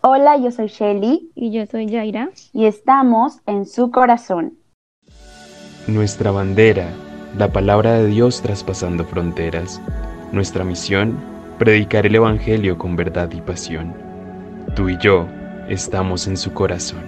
Hola, yo soy Shelly. Y yo soy Jaira. Y estamos en su corazón. Nuestra bandera, la palabra de Dios traspasando fronteras. Nuestra misión, predicar el Evangelio con verdad y pasión. Tú y yo estamos en su corazón.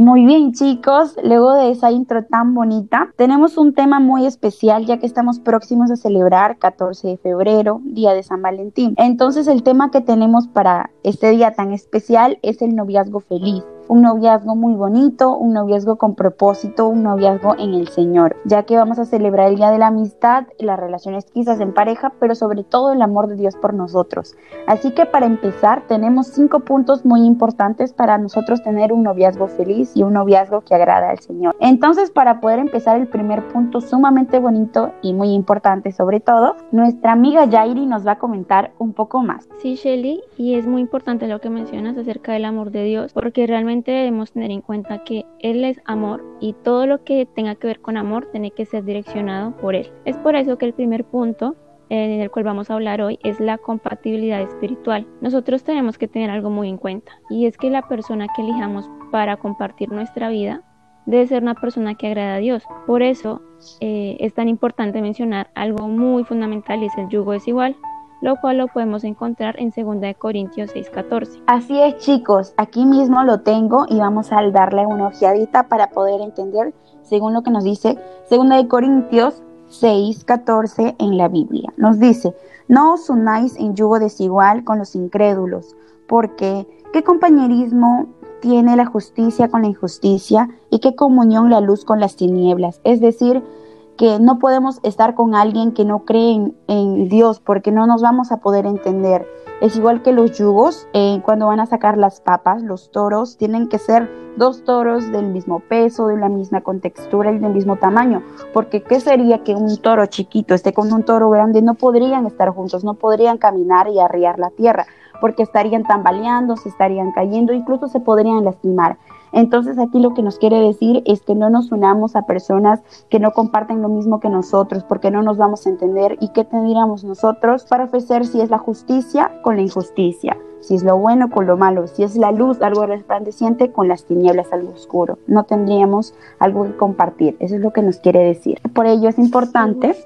Muy bien chicos, luego de esa intro tan bonita, tenemos un tema muy especial ya que estamos próximos a celebrar 14 de febrero, Día de San Valentín. Entonces el tema que tenemos para este día tan especial es el noviazgo feliz un noviazgo muy bonito, un noviazgo con propósito, un noviazgo en el Señor, ya que vamos a celebrar el Día de la Amistad, las relaciones quizás en pareja, pero sobre todo el amor de Dios por nosotros. Así que para empezar tenemos cinco puntos muy importantes para nosotros tener un noviazgo feliz y un noviazgo que agrada al Señor. Entonces para poder empezar el primer punto sumamente bonito y muy importante sobre todo, nuestra amiga Jairi nos va a comentar un poco más. Sí, Shelly, y es muy importante lo que mencionas acerca del amor de Dios, porque realmente debemos tener en cuenta que Él es amor y todo lo que tenga que ver con amor tiene que ser direccionado por Él. Es por eso que el primer punto en el cual vamos a hablar hoy es la compatibilidad espiritual. Nosotros tenemos que tener algo muy en cuenta y es que la persona que elijamos para compartir nuestra vida debe ser una persona que agrada a Dios. Por eso eh, es tan importante mencionar algo muy fundamental y es el yugo desigual lo cual lo podemos encontrar en 2 Corintios 6:14. Así es chicos, aquí mismo lo tengo y vamos a darle una ojeadita para poder entender según lo que nos dice 2 Corintios 6:14 en la Biblia. Nos dice, no os unáis en yugo desigual con los incrédulos, porque ¿qué compañerismo tiene la justicia con la injusticia y qué comunión la luz con las tinieblas? Es decir, que no podemos estar con alguien que no cree en, Dios porque no nos vamos a poder entender. Es igual que los yugos, eh, cuando van a sacar las papas, los toros tienen que ser dos toros del mismo peso, de la misma contextura y del mismo tamaño, porque ¿qué sería que un toro chiquito esté con un toro grande? No podrían estar juntos, no podrían caminar y arriar la tierra, porque estarían tambaleando, se estarían cayendo, incluso se podrían lastimar. Entonces aquí lo que nos quiere decir es que no nos unamos a personas que no comparten lo mismo que nosotros, porque no nos vamos a entender y qué tendríamos nosotros para ofrecer si es la justicia con la injusticia, si es lo bueno con lo malo, si es la luz algo resplandeciente con las tinieblas algo oscuro. No tendríamos algo que compartir, eso es lo que nos quiere decir. Por ello es importante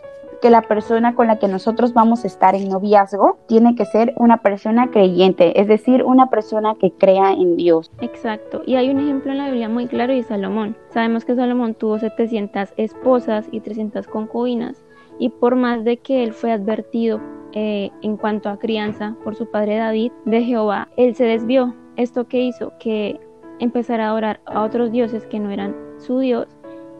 que la persona con la que nosotros vamos a estar en noviazgo tiene que ser una persona creyente, es decir, una persona que crea en Dios. Exacto, y hay un ejemplo en la Biblia muy claro y Salomón. Sabemos que Salomón tuvo 700 esposas y 300 concubinas, y por más de que él fue advertido eh, en cuanto a crianza por su padre David de Jehová, él se desvió. ¿Esto que hizo? Que empezara a adorar a otros dioses que no eran su Dios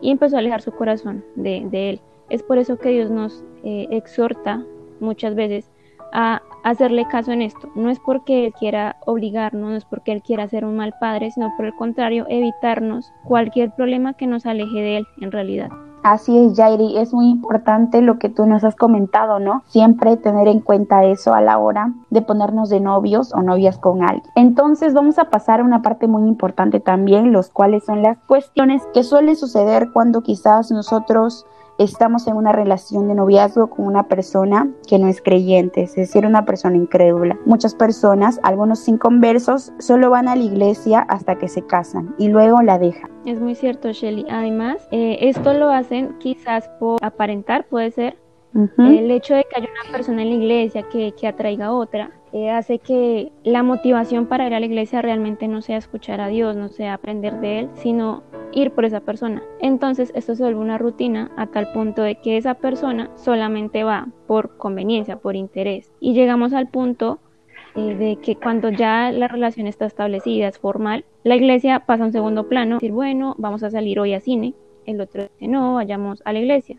y empezó a alejar su corazón de él. Es por eso que Dios nos eh, exhorta muchas veces a hacerle caso en esto. No es porque Él quiera obligarnos, no es porque Él quiera ser un mal padre, sino por el contrario, evitarnos cualquier problema que nos aleje de Él en realidad. Así es, Jairi, es muy importante lo que tú nos has comentado, ¿no? Siempre tener en cuenta eso a la hora de ponernos de novios o novias con alguien. Entonces vamos a pasar a una parte muy importante también, los cuales son las cuestiones que suelen suceder cuando quizás nosotros estamos en una relación de noviazgo con una persona que no es creyente, es decir, una persona incrédula. Muchas personas, algunos inconversos, solo van a la iglesia hasta que se casan y luego la dejan. Es muy cierto, Shelly. Además, eh, esto lo hacen quizás por aparentar, puede ser. El hecho de que haya una persona en la iglesia que, que atraiga a otra eh, hace que la motivación para ir a la iglesia realmente no sea escuchar a Dios, no sea aprender de Él, sino ir por esa persona. Entonces esto se vuelve una rutina a tal punto de que esa persona solamente va por conveniencia, por interés. Y llegamos al punto eh, de que cuando ya la relación está establecida, es formal, la iglesia pasa a un segundo plano, decir, bueno, vamos a salir hoy a cine, el otro dice, no, vayamos a la iglesia.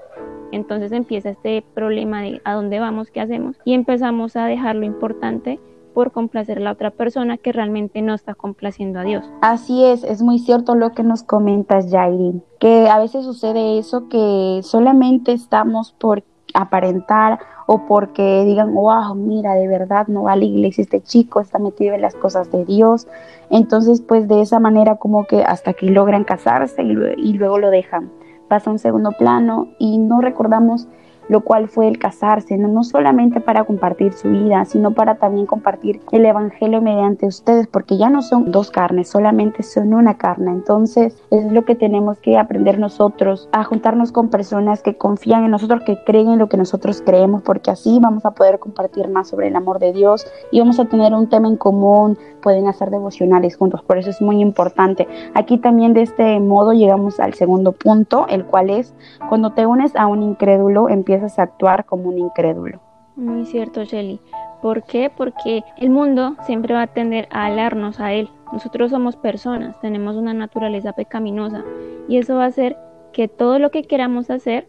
Entonces empieza este problema de a dónde vamos, qué hacemos, y empezamos a dejar lo importante por complacer a la otra persona que realmente no está complaciendo a Dios. Así es, es muy cierto lo que nos comentas, Jairi, que a veces sucede eso que solamente estamos por aparentar o porque digan, wow, mira, de verdad no va a la iglesia este chico, está metido en las cosas de Dios. Entonces, pues de esa manera como que hasta que logran casarse y luego lo dejan. Pasa a un segundo plano y no recordamos lo cual fue el casarse, no, no solamente para compartir su vida, sino para también compartir el Evangelio mediante ustedes, porque ya no son dos carnes, solamente son una carne. Entonces, es lo que tenemos que aprender nosotros, a juntarnos con personas que confían en nosotros, que creen en lo que nosotros creemos, porque así vamos a poder compartir más sobre el amor de Dios y vamos a tener un tema en común, pueden hacer devocionales juntos, por eso es muy importante. Aquí también de este modo llegamos al segundo punto, el cual es cuando te unes a un incrédulo, empiezas a actuar como un incrédulo. Muy cierto, Shelly. ¿Por qué? Porque el mundo siempre va a tender a alarnos a él. Nosotros somos personas, tenemos una naturaleza pecaminosa y eso va a hacer que todo lo que queramos hacer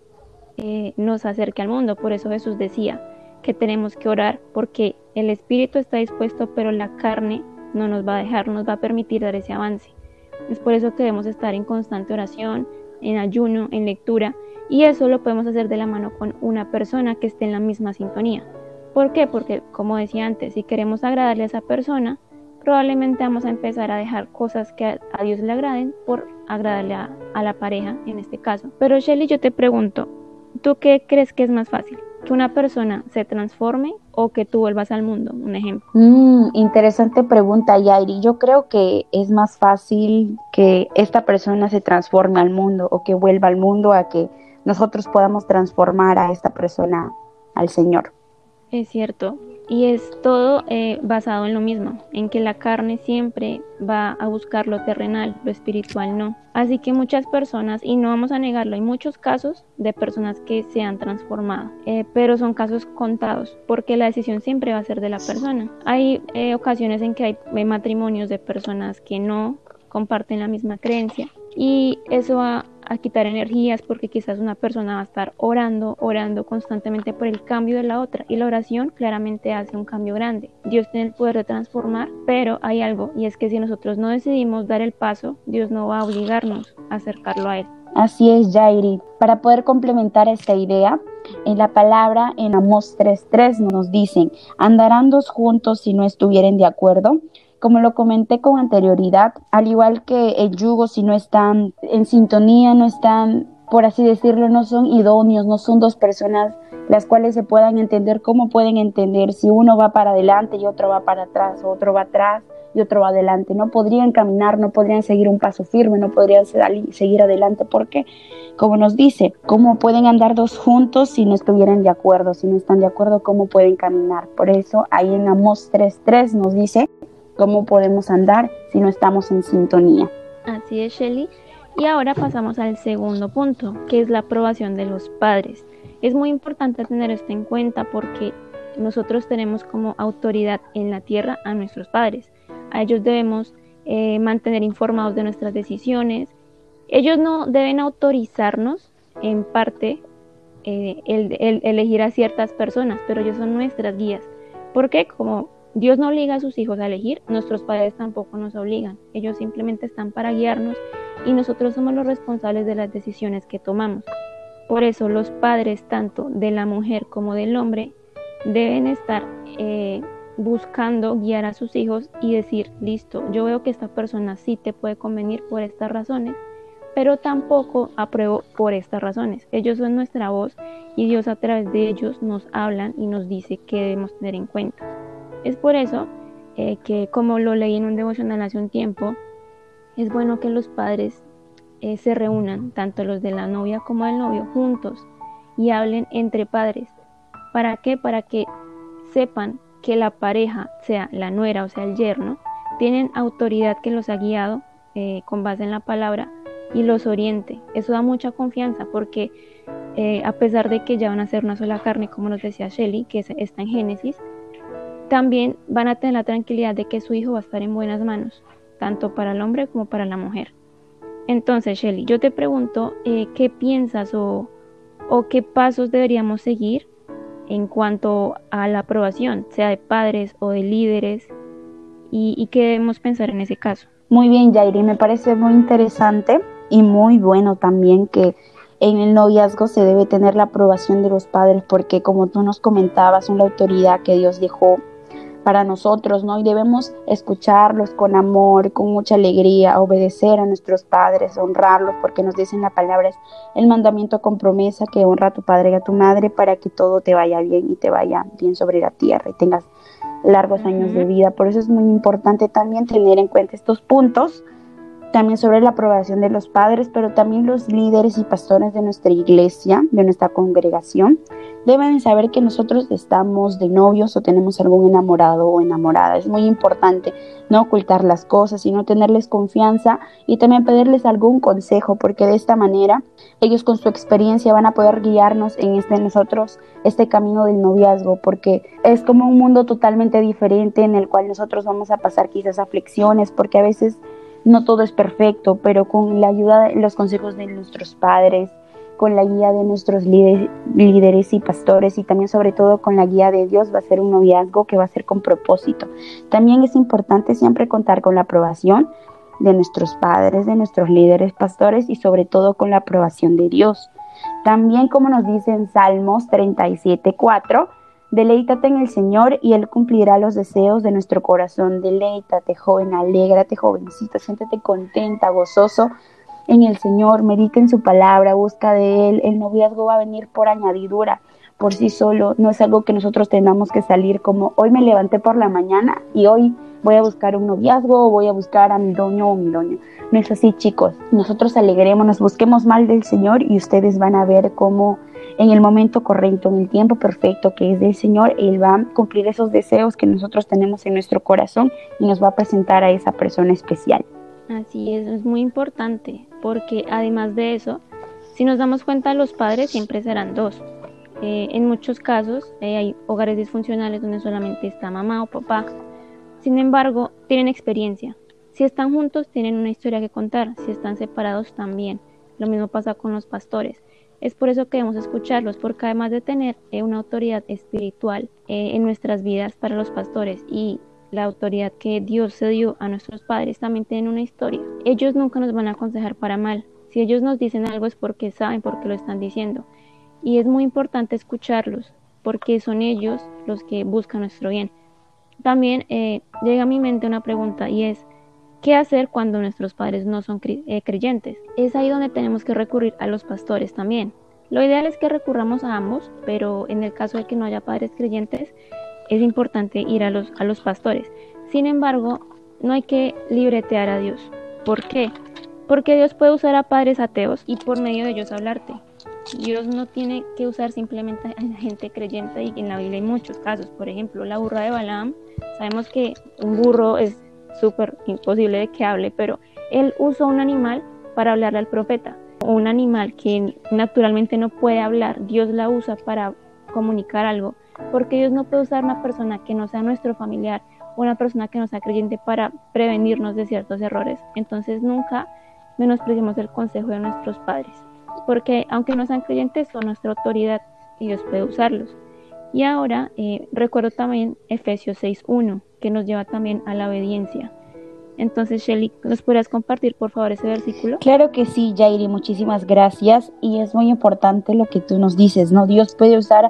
eh, nos acerque al mundo. Por eso Jesús decía que tenemos que orar porque el espíritu está dispuesto, pero la carne no nos va a dejar, nos va a permitir dar ese avance. Es por eso que debemos estar en constante oración, en ayuno, en lectura, y eso lo podemos hacer de la mano con una persona que esté en la misma sintonía. ¿Por qué? Porque, como decía antes, si queremos agradarle a esa persona, probablemente vamos a empezar a dejar cosas que a, Dios le agraden por agradarle a, la pareja en este caso. Pero Shelly, yo te pregunto, ¿tú qué crees que es más fácil? ¿Que una persona se transforme o que tú vuelvas al mundo? Un ejemplo. Mm, interesante pregunta, Yairi. Yo creo que es más fácil que esta persona se transforme al mundo o que vuelva al mundo a que nosotros podamos transformar a esta persona al Señor. Es cierto, y es todo eh, basado en lo mismo, en que la carne siempre va a buscar lo terrenal, lo espiritual no. Así que muchas personas, y no vamos a negarlo, hay muchos casos de personas que se han transformado, eh, pero son casos contados, porque la decisión siempre va a ser de la persona. Hay eh, ocasiones en que hay matrimonios de personas que no comparten la misma creencia y eso va a quitar energías porque quizás una persona va a estar orando, orando constantemente por el cambio de la otra y la oración claramente hace un cambio grande. Dios tiene el poder de transformar, pero hay algo y es que si nosotros no decidimos dar el paso, Dios no va a obligarnos a acercarlo a Él. Así es, Jairi. Para poder complementar esta idea, en la palabra en Amos 3.3 nos dicen, andarán dos juntos si no estuvieren de acuerdo. Como lo comenté con anterioridad, al igual que el yugo, si no están en sintonía, no están, por así decirlo, no son idóneos, no son dos personas las cuales se puedan entender, ¿cómo pueden entender si uno va para adelante y otro va para atrás, o otro va atrás y otro va adelante? No podrían caminar, no podrían seguir un paso firme, no podrían seguir adelante, porque, como nos dice, ¿cómo pueden andar dos juntos si no estuvieran de acuerdo? Si no están de acuerdo, ¿cómo pueden caminar? Por eso ahí en Amos 3.3 nos dice, cómo podemos andar si no estamos en sintonía. Así es, Shelly. Y ahora pasamos al segundo punto, que es la aprobación de los padres. Es muy importante tener esto en cuenta porque nosotros tenemos como autoridad en la tierra a nuestros padres. A ellos debemos eh, mantener informados de nuestras decisiones. Ellos no deben autorizarnos en parte eh, el, el, elegir a ciertas personas, pero ellos son nuestras guías. Porque como Dios no obliga a sus hijos a elegir, nuestros padres tampoco nos obligan, ellos simplemente están para guiarnos y nosotros somos los responsables de las decisiones que tomamos. Por eso los padres, tanto de la mujer como del hombre, deben estar eh, buscando guiar a sus hijos y decir, listo, yo veo que esta persona sí te puede convenir por estas razones, pero tampoco apruebo por estas razones. Ellos son nuestra voz y Dios a través de ellos nos hablan y nos dice qué debemos tener en cuenta. Es por eso eh, que, como lo leí en un devocional hace un tiempo, es bueno que los padres eh, se reúnan, tanto los de la novia como del novio, juntos y hablen entre padres. ¿Para qué? Para que sepan que la pareja, sea la nuera o sea el yerno, tienen autoridad que los ha guiado eh, con base en la palabra y los oriente. Eso da mucha confianza porque a pesar de que ya van a ser una sola carne, como nos decía Shelly, que está en Génesis, también van a tener la tranquilidad de que su hijo va a estar en buenas manos, tanto para el hombre como para la mujer. Entonces, Shelly, yo te pregunto, eh, ¿qué piensas o, o qué pasos deberíamos seguir en cuanto a la aprobación, sea de padres o de líderes, y, y qué debemos pensar en ese caso? Muy bien, Jairi, me parece muy interesante y muy bueno también que en el noviazgo se debe tener la aprobación de los padres porque como tú nos comentabas, son la autoridad que Dios dejó para nosotros, ¿no? Y debemos escucharlos con amor, con mucha alegría, obedecer a nuestros padres, honrarlos, porque nos dicen la palabra, es el mandamiento con promesa que honra a tu padre y a tu madre para que todo te vaya bien y te vaya bien sobre la tierra y tengas largos años de vida. Por eso es muy importante también tener en cuenta estos puntos también sobre la aprobación de los padres, pero también los líderes y pastores de nuestra iglesia, de nuestra congregación, deben saber que nosotros estamos de novios o tenemos algún enamorado o enamorada. Es muy importante no ocultar las cosas, sino tenerles confianza y también pedirles algún consejo, porque de esta manera ellos con su experiencia van a poder guiarnos en este nosotros este camino del noviazgo, porque es como un mundo totalmente diferente en el cual nosotros vamos a pasar quizás aflicciones, porque a veces no todo es perfecto, pero con la ayuda de los consejos de nuestros padres, con la guía de nuestros líderes y pastores y también sobre todo con la guía de Dios va a ser un noviazgo que va a ser con propósito. También es importante siempre contar con la aprobación de nuestros padres, de nuestros líderes pastores y sobre todo con la aprobación de Dios. También como nos dice en Salmos 37.4, Deleítate en el Señor y Él cumplirá los deseos de nuestro corazón. Deleítate, joven, alégrate, jovencita, siéntete contenta, gozoso en el Señor, medita en su palabra, busca de Él. El noviazgo va a venir por añadidura, por sí solo. No es algo que nosotros tengamos que salir como hoy me levanté por la mañana y hoy voy a buscar un noviazgo o voy a buscar a mi doño o mi doño. No es así, chicos. Nosotros alegremos, busquemos mal del Señor y ustedes van a ver cómo en el momento correcto, en el tiempo perfecto que es del Señor, Él va a cumplir esos deseos que nosotros tenemos en nuestro corazón y nos va a presentar a esa persona especial. Así es, es muy importante, porque además de eso, si nos damos cuenta, los padres siempre serán dos. Eh, en muchos casos eh, hay hogares disfuncionales donde solamente está mamá o papá. Sin embargo, tienen experiencia. Si están juntos, tienen una historia que contar. Si están separados, también. Lo mismo pasa con los pastores. Es por eso que debemos escucharlos, porque además de tener eh, una autoridad espiritual eh, en nuestras vidas para los pastores y la autoridad que Dios se dio a nuestros padres, también tienen una historia. Ellos nunca nos van a aconsejar para mal. Si ellos nos dicen algo es porque saben por qué lo están diciendo. Y es muy importante escucharlos, porque son ellos los que buscan nuestro bien. También eh, llega a mi mente una pregunta y es, ¿Qué hacer cuando nuestros padres no son eh, creyentes? Es ahí donde tenemos que recurrir a los pastores también. Lo ideal es que recurramos a ambos, pero en el caso de que no haya padres creyentes, es importante ir a los, a los pastores. Sin embargo, no hay que libretear a Dios. ¿Por qué? Porque Dios puede usar a padres ateos y por medio de ellos hablarte. Dios no tiene que usar simplemente a gente creyente y en la Biblia hay muchos casos. Por ejemplo, la burra de Balaam. Sabemos que un burro es súper imposible de que hable, pero él usó un animal para hablarle al profeta. Un animal que naturalmente no puede hablar, Dios la usa para comunicar algo, porque Dios no puede usar una persona que no sea nuestro familiar una persona que no sea creyente para prevenirnos de ciertos errores. Entonces nunca menospreciemos el consejo de nuestros padres, porque aunque no sean creyentes, son nuestra autoridad y Dios puede usarlos. Y ahora eh, recuerdo también Efesios 6.1, que nos lleva también a la obediencia. Entonces, Shelly, ¿nos podrías compartir por favor ese versículo? Claro que sí, Jairi, muchísimas gracias. Y es muy importante lo que tú nos dices, ¿no? Dios puede usar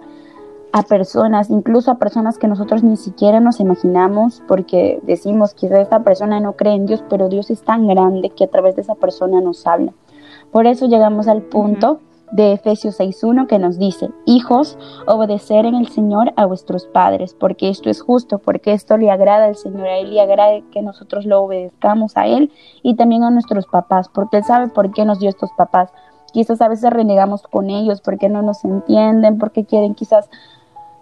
a personas, incluso a personas que nosotros ni siquiera nos imaginamos, porque decimos que esta persona no cree en Dios, pero Dios es tan grande que a través de esa persona nos habla. Por eso llegamos al punto de Efesios 6.1 que nos dice, hijos, obedecer en el Señor a vuestros padres, porque esto es justo, porque esto le agrada al Señor, a Él le agrada que nosotros lo obedezcamos a Él y también a nuestros papás, porque Él sabe por qué nos dio estos papás. Quizás a veces renegamos con ellos porque no nos entienden, porque quieren quizás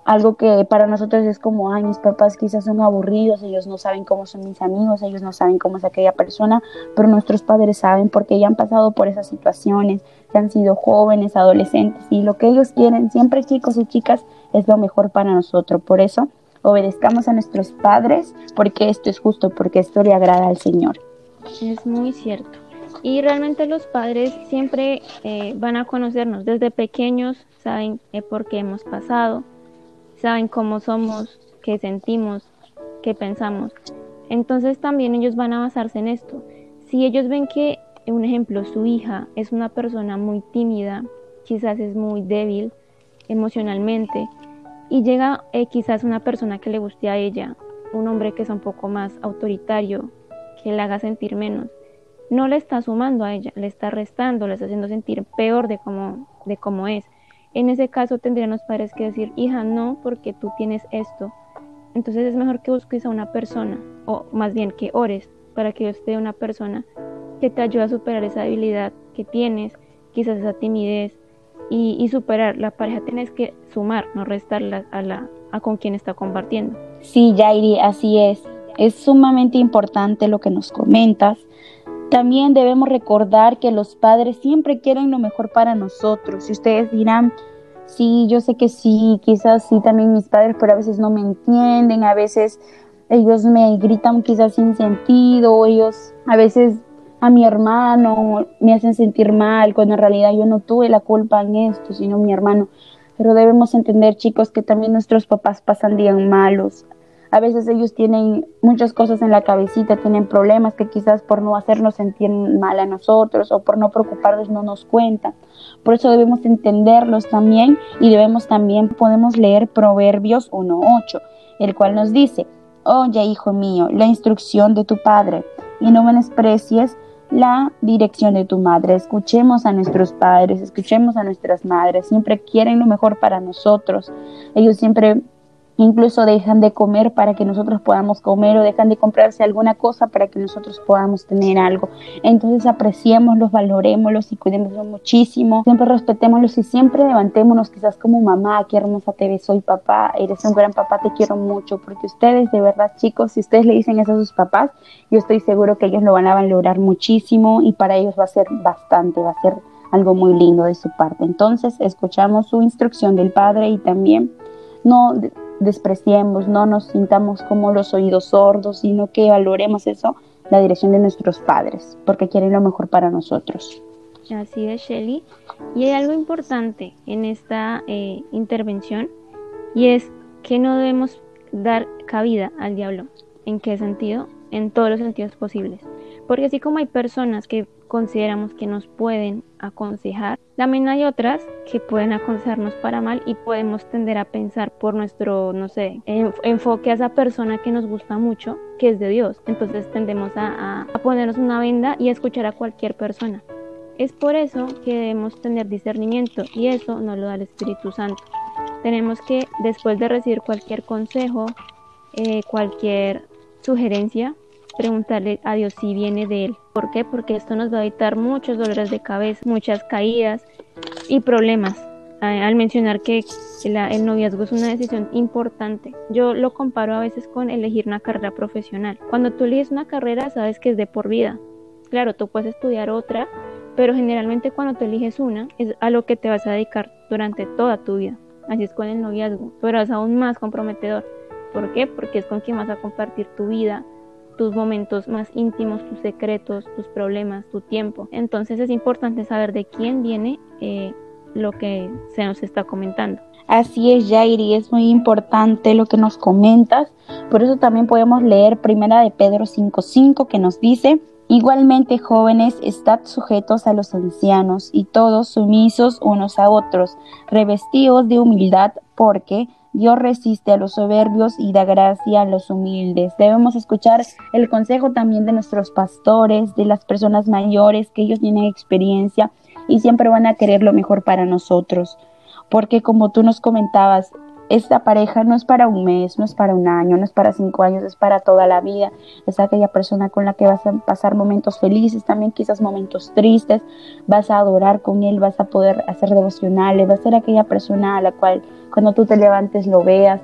algo que para nosotros es como, ay, mis papás quizás son aburridos, ellos no saben cómo son mis amigos, ellos no saben cómo es aquella persona, pero nuestros padres saben porque ya han pasado por esas situaciones, que han sido jóvenes, adolescentes, y lo que ellos quieren, siempre chicos y chicas, es lo mejor para nosotros. Por eso, obedezcamos a nuestros padres, porque esto es justo, porque esto le agrada al Señor. Es muy cierto. Y realmente los padres siempre eh, van a conocernos desde pequeños, saben eh, por qué hemos pasado, saben cómo somos, qué sentimos, qué pensamos. Entonces también ellos van a basarse en esto. Si ellos ven que, un ejemplo, su hija es una persona muy tímida, quizás es muy débil emocionalmente, y llega eh, quizás una persona que le guste a ella, un hombre que es un poco más autoritario, que la haga sentir menos, no le está sumando a ella, le está restando, le está haciendo sentir peor de cómo, de cómo es. En ese caso tendrían los padres que decir, hija, no, porque tú tienes esto. Entonces es mejor que busques a una persona, o más bien que ores para que Dios te dé una persona que te ayude a superar esa debilidad que tienes, quizás esa timidez, y, superar. La pareja tienes que sumar, no restarla a, la, a con quien está compartiendo. Sí, Jairi, así es. Es sumamente importante lo que nos comentas. También debemos recordar que los padres siempre quieren lo mejor para nosotros. Y ustedes dirán, sí, yo sé que sí, quizás sí también mis padres, pero a veces no me entienden, a veces ellos me gritan quizás sin sentido, ellos a veces a mi hermano me hacen sentir mal, cuando en realidad yo no tuve la culpa en esto, sino mi hermano. Pero debemos entender, chicos, que también nuestros papás pasan días malos. A veces ellos tienen muchas cosas en la cabecita, tienen problemas que quizás por no hacernos sentir mal a nosotros o por no preocuparnos no nos cuentan. Por eso debemos entenderlos también y debemos también, podemos leer Proverbios 1.8, el cual nos dice, Oye, hijo mío, la instrucción de tu padre y no menosprecies la dirección de tu madre. Escuchemos a nuestros padres, escuchemos a nuestras madres. Siempre quieren lo mejor para nosotros. Ellos siempre Incluso dejan de comer para que nosotros podamos comer o dejan de comprarse alguna cosa para que nosotros podamos tener algo. Entonces apreciémoslos, valorémoslos y cuidémoslos muchísimo. Siempre respetémoslos y siempre levantémonos quizás como mamá, qué hermosa te ves soy papá, eres un gran papá, te quiero mucho. Porque ustedes de verdad chicos, si ustedes le dicen eso a sus papás, yo estoy seguro que ellos lo van a valorar muchísimo y para ellos va a ser bastante, va a ser algo muy lindo de su parte. Entonces escuchamos su instrucción del padre y también no despreciemos, no nos sintamos como los oídos sordos, sino que valoremos eso, la dirección de nuestros padres, porque quieren lo mejor para nosotros. Así es, Shelly. Y hay algo importante en esta eh, intervención y es que no debemos dar cabida al diablo. ¿En qué sentido? En todos los sentidos posibles. Porque así como hay personas que consideramos que nos pueden aconsejar, también hay otras que pueden aconsejarnos para mal y podemos tender a pensar por nuestro, no sé, enfoque a esa persona que nos gusta mucho, que es de Dios. Entonces tendemos a, a ponernos una venda y a escuchar a cualquier persona. Es por eso que debemos tener discernimiento y eso nos lo da el Espíritu Santo. Tenemos que, después de recibir cualquier consejo, eh, cualquier sugerencia, preguntarle a Dios si viene de Él. ¿Por qué? Porque esto nos va a evitar muchos dolores de cabeza, muchas caídas y problemas. Al mencionar que el noviazgo es una decisión importante, yo lo comparo a veces con elegir una carrera profesional. Cuando tú eliges una carrera, sabes que es de por vida. Claro, tú puedes estudiar otra, pero generalmente cuando tú eliges una, es a lo que te vas a dedicar durante toda tu vida. Así es con el noviazgo, pero es aún más comprometedor. ¿Por qué? Porque es con quien vas a compartir tu vida, tus momentos más íntimos, tus secretos, tus problemas, tu tiempo. Entonces es importante saber de quién viene eh, lo que se nos está comentando. Así es, Jairi, es muy importante lo que nos comentas. Por eso también podemos leer Primera de Pedro 5.5 que nos dice, Igualmente, jóvenes, estad sujetos a los ancianos y todos sumisos unos a otros, revestidos de humildad, porque Dios resiste a los soberbios y da gracia a los humildes. Debemos escuchar el consejo también de nuestros pastores, de las personas mayores, que ellos tienen experiencia y siempre van a querer lo mejor para nosotros. Porque como tú nos comentabas, esta pareja no es para un mes, no es para un año, no es para cinco años, es para toda la vida. Es aquella persona con la que vas a pasar momentos felices, también quizás momentos tristes. Vas a adorar con él, vas a poder hacer devocionales, va a ser aquella persona a la cual cuando tú te levantes lo veas.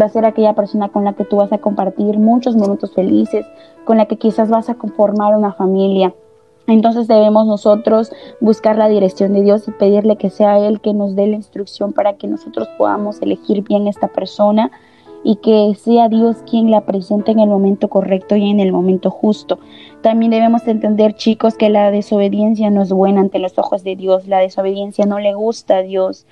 Va a ser aquella persona con la que tú vas a compartir muchos momentos felices, con la que quizás vas a conformar una familia. Entonces debemos nosotros buscar la dirección de Dios y pedirle que sea Él que nos dé la instrucción para que nosotros podamos elegir bien esta persona y que sea Dios quien la presente en el momento correcto y en el momento justo. También debemos entender, chicos, que la desobediencia no es buena ante los ojos de Dios, la desobediencia no le gusta a Dios.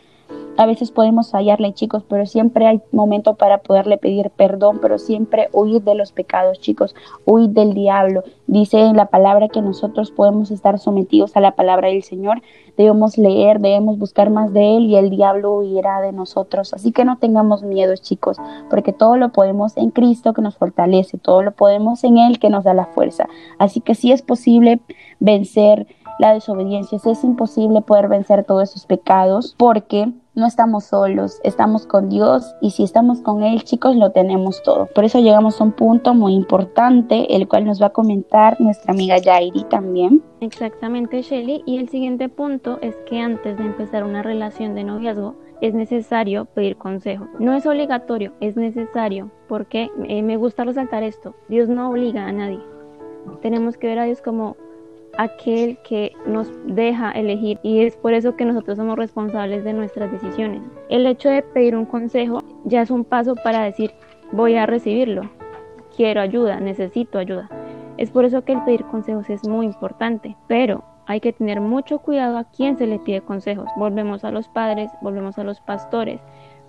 A veces podemos fallarle, chicos, pero siempre hay momento para poderle pedir perdón, pero siempre huir de los pecados, chicos, huir del diablo. Dice en la palabra que nosotros podemos estar sometidos a la palabra del Señor, debemos leer, debemos buscar más de Él y el diablo huirá de nosotros. Así que no tengamos miedo, chicos, porque todo lo podemos en Cristo que nos fortalece, todo lo podemos en Él que nos da la fuerza. Así que sí es posible vencer la desobediencia, es imposible poder vencer todos esos pecados porque no estamos solos, estamos con Dios y si estamos con Él, chicos, lo tenemos todo. Por eso llegamos a un punto muy importante, el cual nos va a comentar nuestra amiga Yairi también. Exactamente, Shelly. Y el siguiente punto es que antes de empezar una relación de noviazgo, es necesario pedir consejo. No es obligatorio, es necesario, porque eh, me gusta resaltar esto. Dios no obliga a nadie. Tenemos que ver a Dios como aquel que nos deja elegir y es por eso que nosotros somos responsables de nuestras decisiones. El hecho de pedir un consejo ya es un paso para decir voy a recibirlo, quiero ayuda, necesito ayuda. Es por eso que el pedir consejos es muy importante, pero hay que tener mucho cuidado a quién se le pide consejos. Volvemos a los padres, volvemos a los pastores,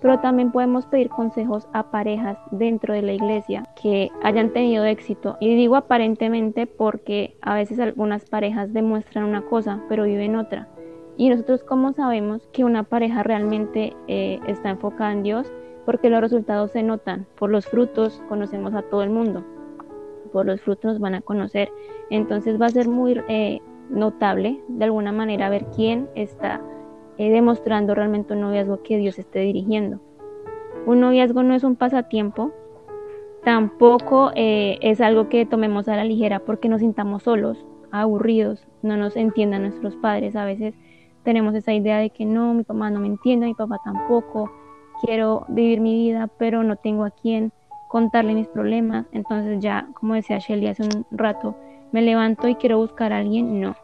pero también podemos pedir consejos a parejas dentro de la iglesia que hayan tenido éxito. Y digo aparentemente porque a veces algunas parejas demuestran una cosa, pero viven otra. Y nosotros cómo sabemos que una pareja realmente eh, está enfocada en Dios, porque los resultados se notan. Por los frutos conocemos a todo el mundo. Por los frutos nos van a conocer. Entonces va a ser muy eh, notable de alguna manera ver quién está eh, demostrando realmente un noviazgo que Dios esté dirigiendo. Un noviazgo no es un pasatiempo, tampoco eh, es algo que tomemos a la ligera porque nos sintamos solos, aburridos, no nos entiendan nuestros padres. A veces tenemos esa idea de que no, mi mamá no me entiende, mi papá tampoco, quiero vivir mi vida, pero no tengo a quién contarle mis problemas. Entonces ya, como decía Shelly hace un rato, me levanto y quiero buscar a alguien, no.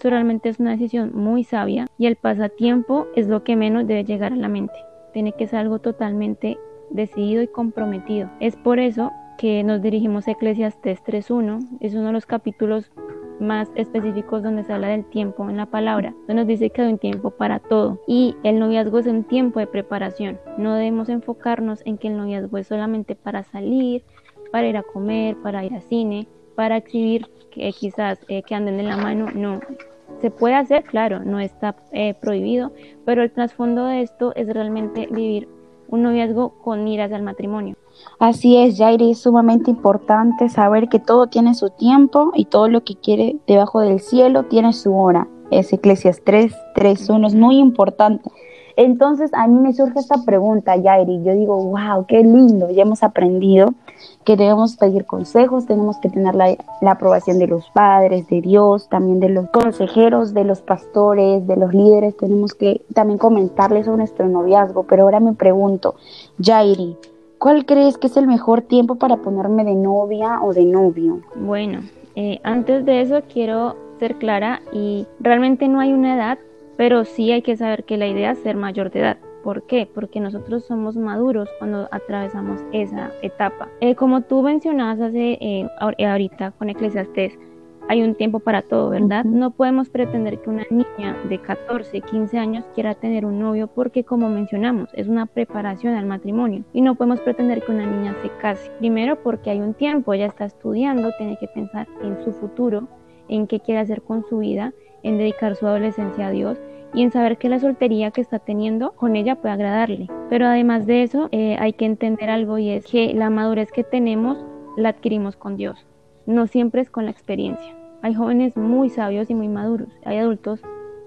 Esto realmente es una decisión muy sabia y el pasatiempo es lo que menos debe llegar a la mente. Tiene que ser algo totalmente decidido y comprometido. Es por eso que nos dirigimos a Eclesiastes 3.1. Es uno de los capítulos más específicos donde se habla del tiempo en la palabra, donde nos dice que hay un tiempo para todo y el noviazgo es un tiempo de preparación. No debemos enfocarnos en que el noviazgo es solamente para salir, para ir a comer, para ir al cine, para exhibir que quizás eh, que anden de la mano, no. Se puede hacer, claro, no está eh, prohibido, pero el trasfondo de esto es realmente vivir un noviazgo con miras al matrimonio. Así es, Jairi, es sumamente importante saber que todo tiene su tiempo y todo lo que quiere debajo del cielo tiene su hora. Es Eclesias 3, 3, 1, es muy importante. Entonces a mí me surge esta pregunta, Yairi. Yo digo, wow, qué lindo, ya hemos aprendido que debemos pedir consejos, tenemos que tener la, aprobación de los padres, de Dios, también de los consejeros, de los pastores, de los líderes. Tenemos que también comentarles sobre nuestro noviazgo. Pero ahora me pregunto, Yairi, ¿cuál crees que es el mejor tiempo para ponerme de novia o de novio? Bueno, eh, antes de eso quiero ser clara y realmente no hay una edad pero sí hay que saber que la idea es ser mayor de edad. ¿Por qué? Porque nosotros somos maduros cuando atravesamos esa etapa. Eh, como tú mencionabas hace eh, ahorita con Eclesiastes, hay un tiempo para todo, ¿verdad? No podemos pretender que una niña de 14, 15 años quiera tener un novio porque, como mencionamos, es una preparación al matrimonio. Y no podemos pretender que una niña se case. Primero porque hay un tiempo, ella está estudiando, tiene que pensar en su futuro, en qué quiere hacer con su vida, en dedicar su adolescencia a Dios y en saber que la soltería que está teniendo con ella puede agradarle. Pero además de eso, eh, hay que entender algo y es que la madurez que tenemos la adquirimos con Dios, no siempre es con la experiencia. Hay jóvenes muy sabios y muy maduros, hay adultos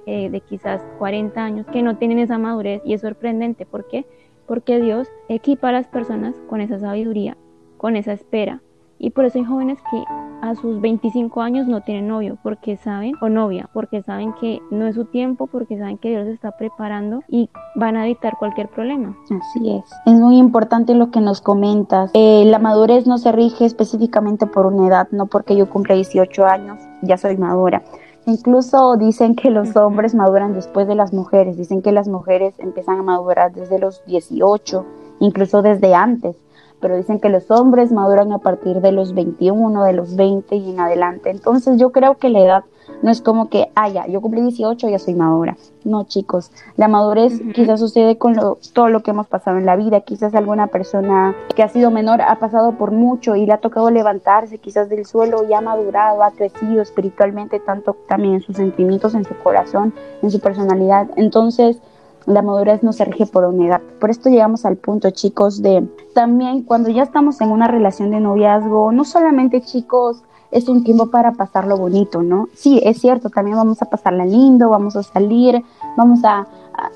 eh, de quizás 40 años que no tienen esa madurez y es sorprendente. ¿Por qué? Porque Dios equipa a las personas con esa sabiduría, con esa espera. Y por eso hay jóvenes que a sus 25 años no tienen novio porque saben, o novia, porque saben que no es su tiempo, porque saben que Dios está preparando y van a evitar cualquier problema. Así es. Es muy importante lo que nos comentas. Eh, la madurez no se rige específicamente por una edad, no porque yo cumpla 18 años, ya soy madura. Incluso dicen que los hombres maduran después de las mujeres, dicen que las mujeres empiezan a madurar desde los 18, incluso desde antes pero dicen que los hombres maduran a partir de los 21, de los 20 y en adelante. Entonces yo creo que la edad no es como que, ah, ya, yo cumplí 18, ya soy madura. No, chicos, la madurez quizás sucede con todo lo que hemos pasado en la vida. Quizás alguna persona que ha sido menor ha pasado por mucho y le ha tocado levantarse quizás del suelo y ha madurado, ha crecido espiritualmente, tanto también en sus sentimientos, en su corazón, en su personalidad. Entonces, la madurez no se rige por una edad. Por esto llegamos al punto, chicos, de también cuando ya estamos en una relación de noviazgo, no solamente chicos, es un tiempo para pasarlo bonito, ¿no? Sí, es cierto, también vamos a pasarla lindo, vamos a salir, vamos a,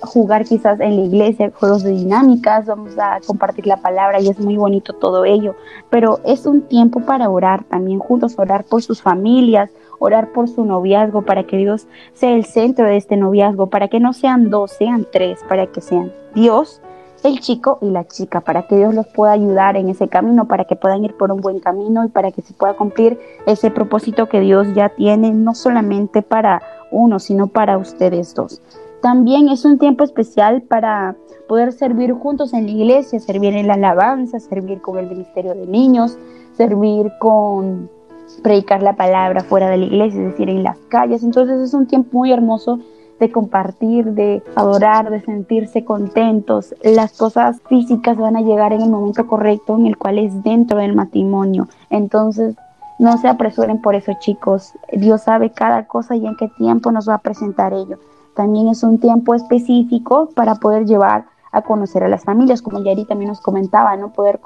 jugar quizás en la iglesia juegos de dinámicas, vamos a compartir la palabra y es muy bonito todo ello, pero es un tiempo para orar también juntos, orar por sus familias, orar por su noviazgo, para que Dios sea el centro de este noviazgo, para que no sean dos, sean tres, para que sean Dios, el chico y la chica, para que Dios los pueda ayudar en ese camino, para que puedan ir por un buen camino y para que se pueda cumplir ese propósito que Dios ya tiene, no solamente para uno, sino para ustedes dos. También es un tiempo especial para poder servir juntos en la iglesia, servir en la alabanza, servir con el ministerio de niños, servir con predicar la palabra fuera de la iglesia, es decir, en las calles. Entonces es un tiempo muy hermoso de compartir, de adorar, de sentirse contentos. Las cosas físicas van a llegar en el momento correcto, en el cual es dentro del matrimonio. Entonces, no se apresuren por eso, chicos. Dios sabe cada cosa y en qué tiempo nos va a presentar ello. También es un tiempo específico para poder llevar a conocer a las familias, como Yari también nos comentaba, ¿no? Poder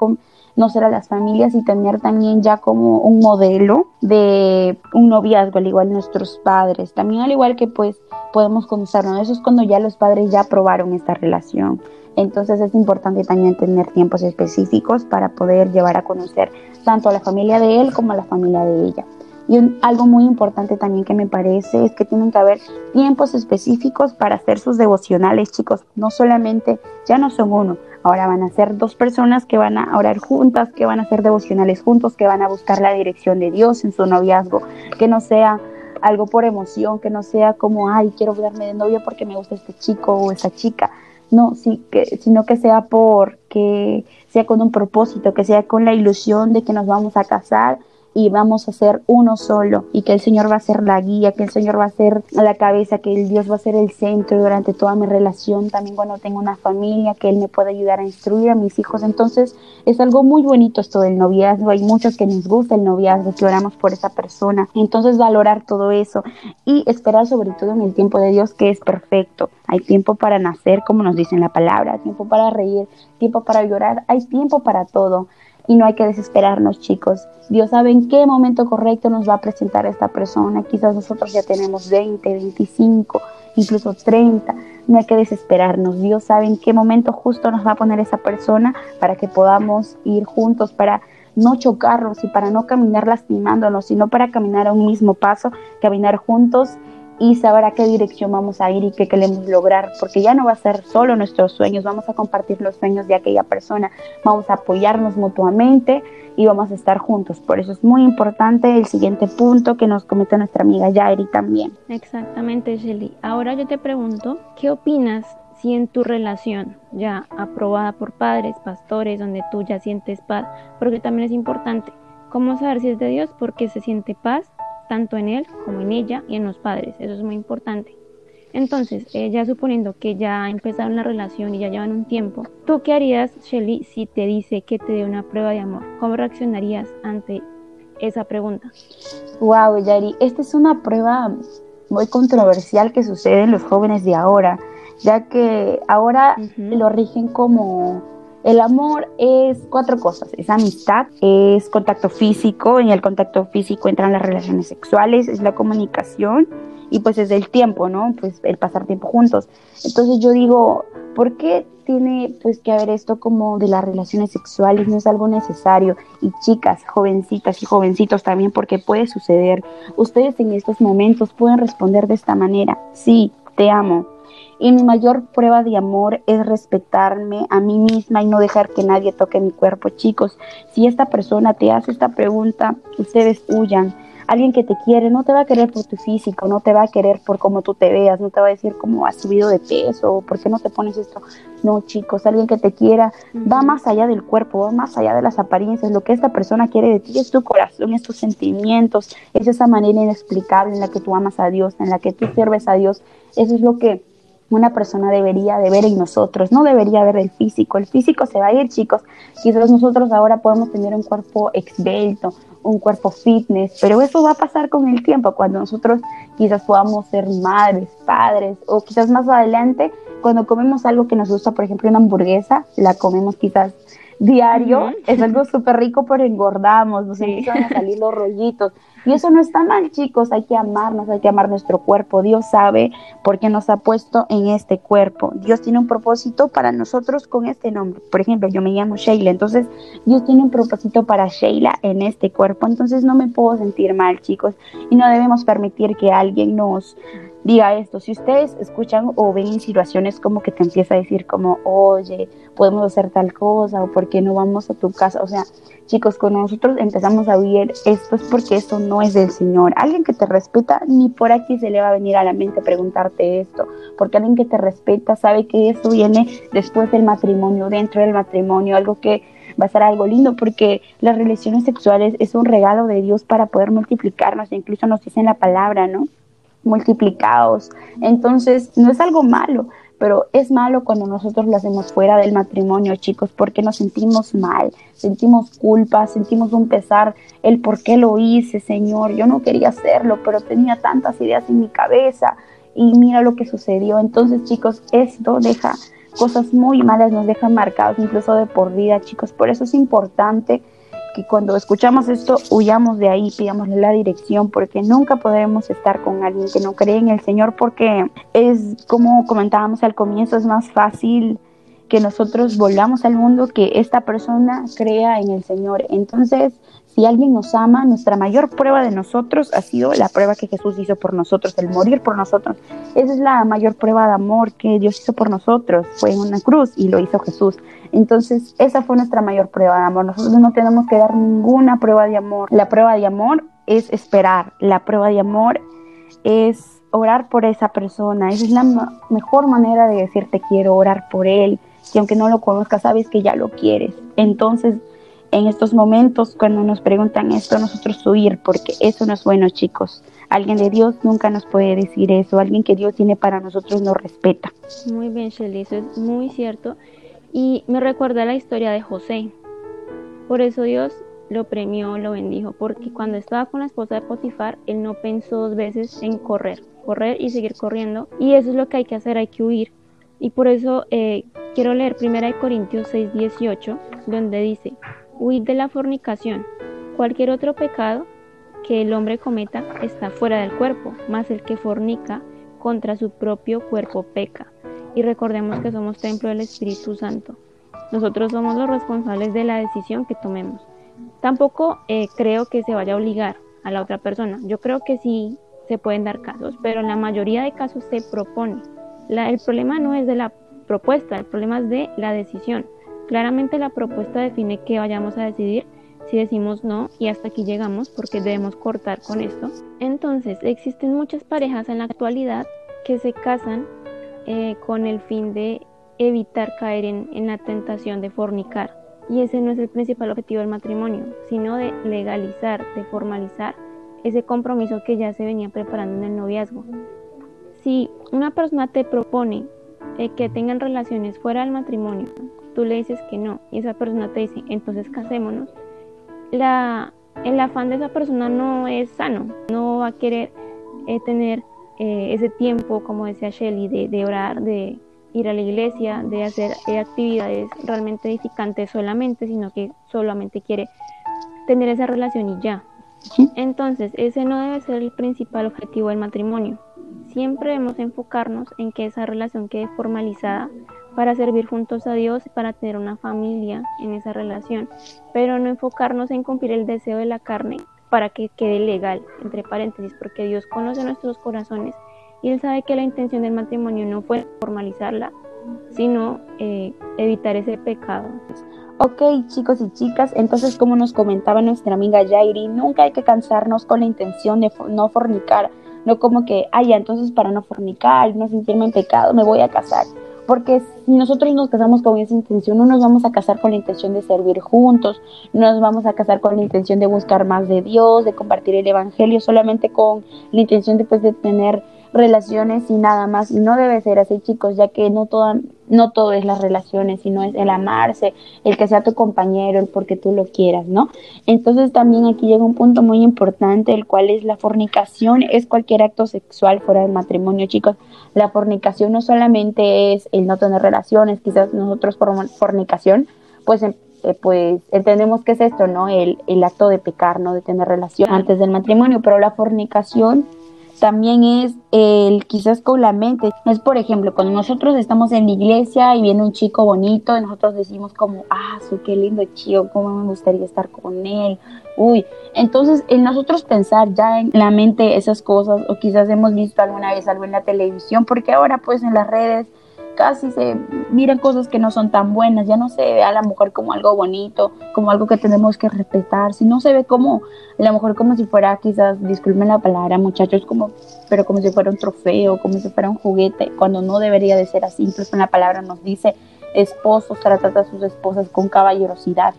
conocer a las familias y tener también ya como un modelo de un noviazgo, al igual nuestros padres. También al igual que pues podemos conocernos, eso es cuando ya los padres ya aprobaron esta relación. Entonces es importante también tener tiempos específicos para poder llevar a conocer tanto a la familia de él como a la familia de ella. Y algo muy importante también que me parece es que tienen que haber tiempos específicos para hacer sus devocionales, chicos. No solamente, ya no son uno, ahora van a ser dos personas que van a orar juntas, que van a hacer devocionales juntos, que van a buscar la dirección de Dios en su noviazgo, que no sea algo por emoción, que no sea como, ay, quiero darme de novia porque me gusta este chico o esta chica. No, sí, que, sino que sea por, que sea con un propósito, que sea con la ilusión de que nos vamos a casar y vamos a ser uno solo y que el Señor va a ser la guía, que el Señor va a ser la cabeza, que el Dios va a ser el centro durante toda mi relación, también cuando tengo una familia, que Él me pueda ayudar a instruir a mis hijos. Entonces es algo muy bonito esto del noviazgo, hay muchos que nos gusta el noviazgo, que oramos por esa persona. Entonces valorar todo eso y esperar sobre todo en el tiempo de Dios que es perfecto. Hay tiempo para nacer, como nos dice en la palabra, tiempo para reír, tiempo para llorar, hay tiempo para todo y no hay que desesperarnos, chicos. Dios sabe en qué momento correcto nos va a presentar esta persona. Quizás nosotros ya tenemos 20, 25, incluso 30. No hay que desesperarnos. Dios sabe en qué momento justo nos va a poner esa persona para que podamos ir juntos, para no chocarnos y para no caminar lastimándonos, sino para caminar a un mismo paso, caminar juntos y saber a qué dirección vamos a ir y qué queremos lograr, porque ya no va a ser solo nuestros sueños, vamos a compartir los sueños de aquella persona, vamos a apoyarnos mutuamente y vamos a estar juntos. Por eso es muy importante el siguiente punto que nos comenta nuestra amiga Yairi también. Exactamente, Shelly. Ahora yo te pregunto, ¿qué opinas si en tu relación ya aprobada por padres, pastores, donde tú ya sientes paz, porque también es importante, ¿cómo saber si es de Dios? Porque se siente paz tanto en él como en ella y en los padres. Eso es muy importante. Entonces, eh, ya suponiendo que ya empezaron la relación y ya llevan un tiempo, ¿tú qué harías, Shelly, si te dice que te dé una prueba de amor? ¿Cómo reaccionarías ante esa pregunta? Wow, Yari, esta es una prueba muy controversial que sucede en los jóvenes de ahora, ya que ahora lo rigen como el amor es cuatro cosas, es amistad, es contacto físico, en el contacto físico entran las relaciones sexuales, es la comunicación y pues es el tiempo, ¿no? Pues el pasar tiempo juntos. Entonces yo digo, ¿por qué tiene pues que haber esto como de las relaciones sexuales? No es algo necesario. Y chicas, jovencitas y jovencitos también, porque puede suceder. Ustedes en estos momentos pueden responder de esta manera, sí, te amo y mi mayor prueba de amor es respetarme a mí misma y no dejar que nadie toque mi cuerpo. Chicos, si esta persona te hace esta pregunta, ustedes huyan. Alguien que te quiere no te va a querer por tu físico, no te va a querer por cómo tú te veas, no te va a decir cómo has subido de peso o por qué no te pones esto. No, chicos, alguien que te quiera va más allá del cuerpo, va más allá de las apariencias. Lo que esta persona quiere de ti es tu corazón, es tus sentimientos, es esa manera inexplicable en la que tú amas a Dios, en la que tú sirves a Dios. Eso es lo que una persona debería de ver en nosotros, no debería ver el físico. El físico se va a ir, chicos. Quizás nosotros ahora podemos tener un cuerpo exbelto, un cuerpo fitness, pero eso va a pasar con el tiempo, cuando nosotros quizás podamos ser madres, padres, o quizás más adelante, cuando comemos algo que nos gusta, por ejemplo, una hamburguesa, la comemos quizás diario, es algo súper rico, pero engordamos, nos empiezan a salir los rollitos. Y eso no está mal, chicos, hay que amarnos, hay que amar nuestro cuerpo. Dios sabe por qué nos ha puesto en este cuerpo. Dios tiene un propósito para nosotros con este nombre. Por ejemplo, yo me llamo Sheila, entonces Dios tiene un propósito para Sheila en este cuerpo. Entonces no me puedo sentir mal, chicos, y no debemos permitir que alguien nos diga esto. Si ustedes escuchan o ven situaciones como que te empieza a decir como, oye, podemos hacer tal cosa o por qué no vamos a tu casa. O sea, chicos, cuando nosotros empezamos a oír esto es porque esto no es del Señor. Alguien que te respeta, ni por aquí se le va a venir a la mente preguntarte esto, porque alguien que te respeta sabe que esto viene después del matrimonio, dentro del matrimonio, algo que va a ser algo lindo porque las relaciones sexuales es un regalo de Dios para poder multiplicarnos, incluso nos dice en la palabra, ¿no? Multiplicados. Entonces, no es algo malo, pero es malo cuando nosotros lo hacemos fuera del matrimonio, chicos, porque nos sentimos mal, sentimos culpa, sentimos un pesar, el por qué lo hice, Señor, yo no quería hacerlo, pero tenía tantas ideas en mi cabeza y mira lo que sucedió. Entonces, chicos, esto deja cosas muy malas, nos deja marcados incluso de por vida, chicos, por eso es importante que cuando escuchamos esto huyamos de ahí, pidámosle la dirección, porque nunca podremos estar con alguien que no cree en el Señor, porque es como comentábamos al comienzo, es más fácil que nosotros volvamos al mundo que esta persona crea en el Señor. Entonces, si alguien nos ama, nuestra mayor prueba de nosotros ha sido la prueba que Jesús hizo por nosotros, el morir por nosotros. Esa es la mayor prueba de amor que Dios hizo por nosotros. Fue en una cruz y lo hizo Jesús. Entonces, esa fue nuestra mayor prueba de amor. Nosotros no tenemos que dar ninguna prueba de amor. La prueba de amor es esperar. La prueba de amor es orar por esa persona. Esa es la mejor manera de decirte quiero orar por él y aunque no lo conozcas, sabes que ya lo quieres. Entonces, en estos momentos, cuando nos preguntan esto, nosotros huir, porque eso no es bueno, chicos. Alguien de Dios nunca nos puede decir eso. Alguien que Dios tiene para nosotros nos respeta. Muy bien, Shelly, eso es muy cierto. Y me recuerda la historia de José. Por eso Dios lo premió, lo bendijo, porque cuando estaba con la esposa de Potifar, él no pensó dos veces en correr, correr y seguir corriendo. Y eso es lo que hay que hacer, hay que huir. Y por eso eh, quiero leer 1 Corintios 6, 18, donde dice, huid de la fornicación. Cualquier otro pecado que el hombre cometa está fuera del cuerpo, mas el que fornica contra su propio cuerpo peca. Y recordemos que somos templo del Espíritu Santo. Nosotros somos los responsables de la decisión que tomemos. Tampoco eh, creo que se vaya a obligar a la otra persona. Yo creo que sí se pueden dar casos, pero en la mayoría de casos se propone el problema no es de la propuesta, el problema es de la decisión. Claramente la propuesta define qué vayamos a decidir, si decimos no y hasta aquí llegamos porque debemos cortar con esto. Entonces, existen muchas parejas en la actualidad que se casan eh, con el fin de evitar caer en, la tentación de fornicar. Y ese no es el principal objetivo del matrimonio, sino de legalizar, de formalizar ese compromiso que ya se venía preparando en el noviazgo si una persona te propone eh, que tengan relaciones fuera del matrimonio, tú le dices que no y esa persona te dice, entonces casémonos, la, el afán de esa persona no es sano, no va a querer eh, tener eh, ese tiempo, como decía Shelly, de, de, orar, de ir a la iglesia, de hacer actividades realmente edificantes solamente, sino que solamente quiere tener esa relación y ya. Entonces, ese no debe ser el principal objetivo del matrimonio. Siempre debemos enfocarnos en que esa relación quede formalizada para servir juntos a Dios y para tener una familia en esa relación, pero no enfocarnos en cumplir el deseo de la carne para que quede legal, entre paréntesis, porque Dios conoce nuestros corazones y Él sabe que la intención del matrimonio no fue formalizarla, sino eh, evitar ese pecado. Ok, chicos y chicas, entonces como nos comentaba nuestra amiga Jairi, nunca hay que cansarnos con la intención de no fornicar, no como que, ay, entonces para no fornicar, no sentirme en pecado, me voy a casar. Porque si nosotros nos casamos con esa intención, no nos vamos a casar con la intención de servir juntos, no nos vamos a casar con la intención de buscar más de Dios, de compartir el Evangelio, solamente con la intención después de tener relaciones y nada más. Y no debe ser así, chicos, ya que no, toda, no todo es las relaciones, sino es el amarse, el que sea tu compañero, el porque tú lo quieras, ¿no? Entonces también aquí llega un punto muy importante, el cual es la fornicación, es cualquier acto sexual fuera del matrimonio, chicos. La fornicación no solamente es el no tener relaciones, quizás nosotros por fornicación, pues em, eh, pues entendemos que es esto, ¿no? El, el acto de pecar, ¿no? De tener relación antes del matrimonio, pero la fornicación también es el quizás con la mente. Es por ejemplo, cuando nosotros estamos en la iglesia y viene un chico bonito, nosotros decimos como, ah, su qué lindo chico, cómo me gustaría estar con él. Uy, entonces en nosotros pensar ya en la mente esas cosas, o quizás hemos visto alguna vez algo en la televisión, porque ahora pues en las redes casi se miran cosas que no son tan buenas, ya no se ve a la mujer como algo bonito, como algo que tenemos que respetar, sino se ve como la mujer como si fuera quizás, disculpen la palabra muchachos, como, pero como si fuera un trofeo, como si fuera un juguete, cuando no debería de ser así, incluso en la palabra nos dice esposos tratan a sus esposas con caballerosidad.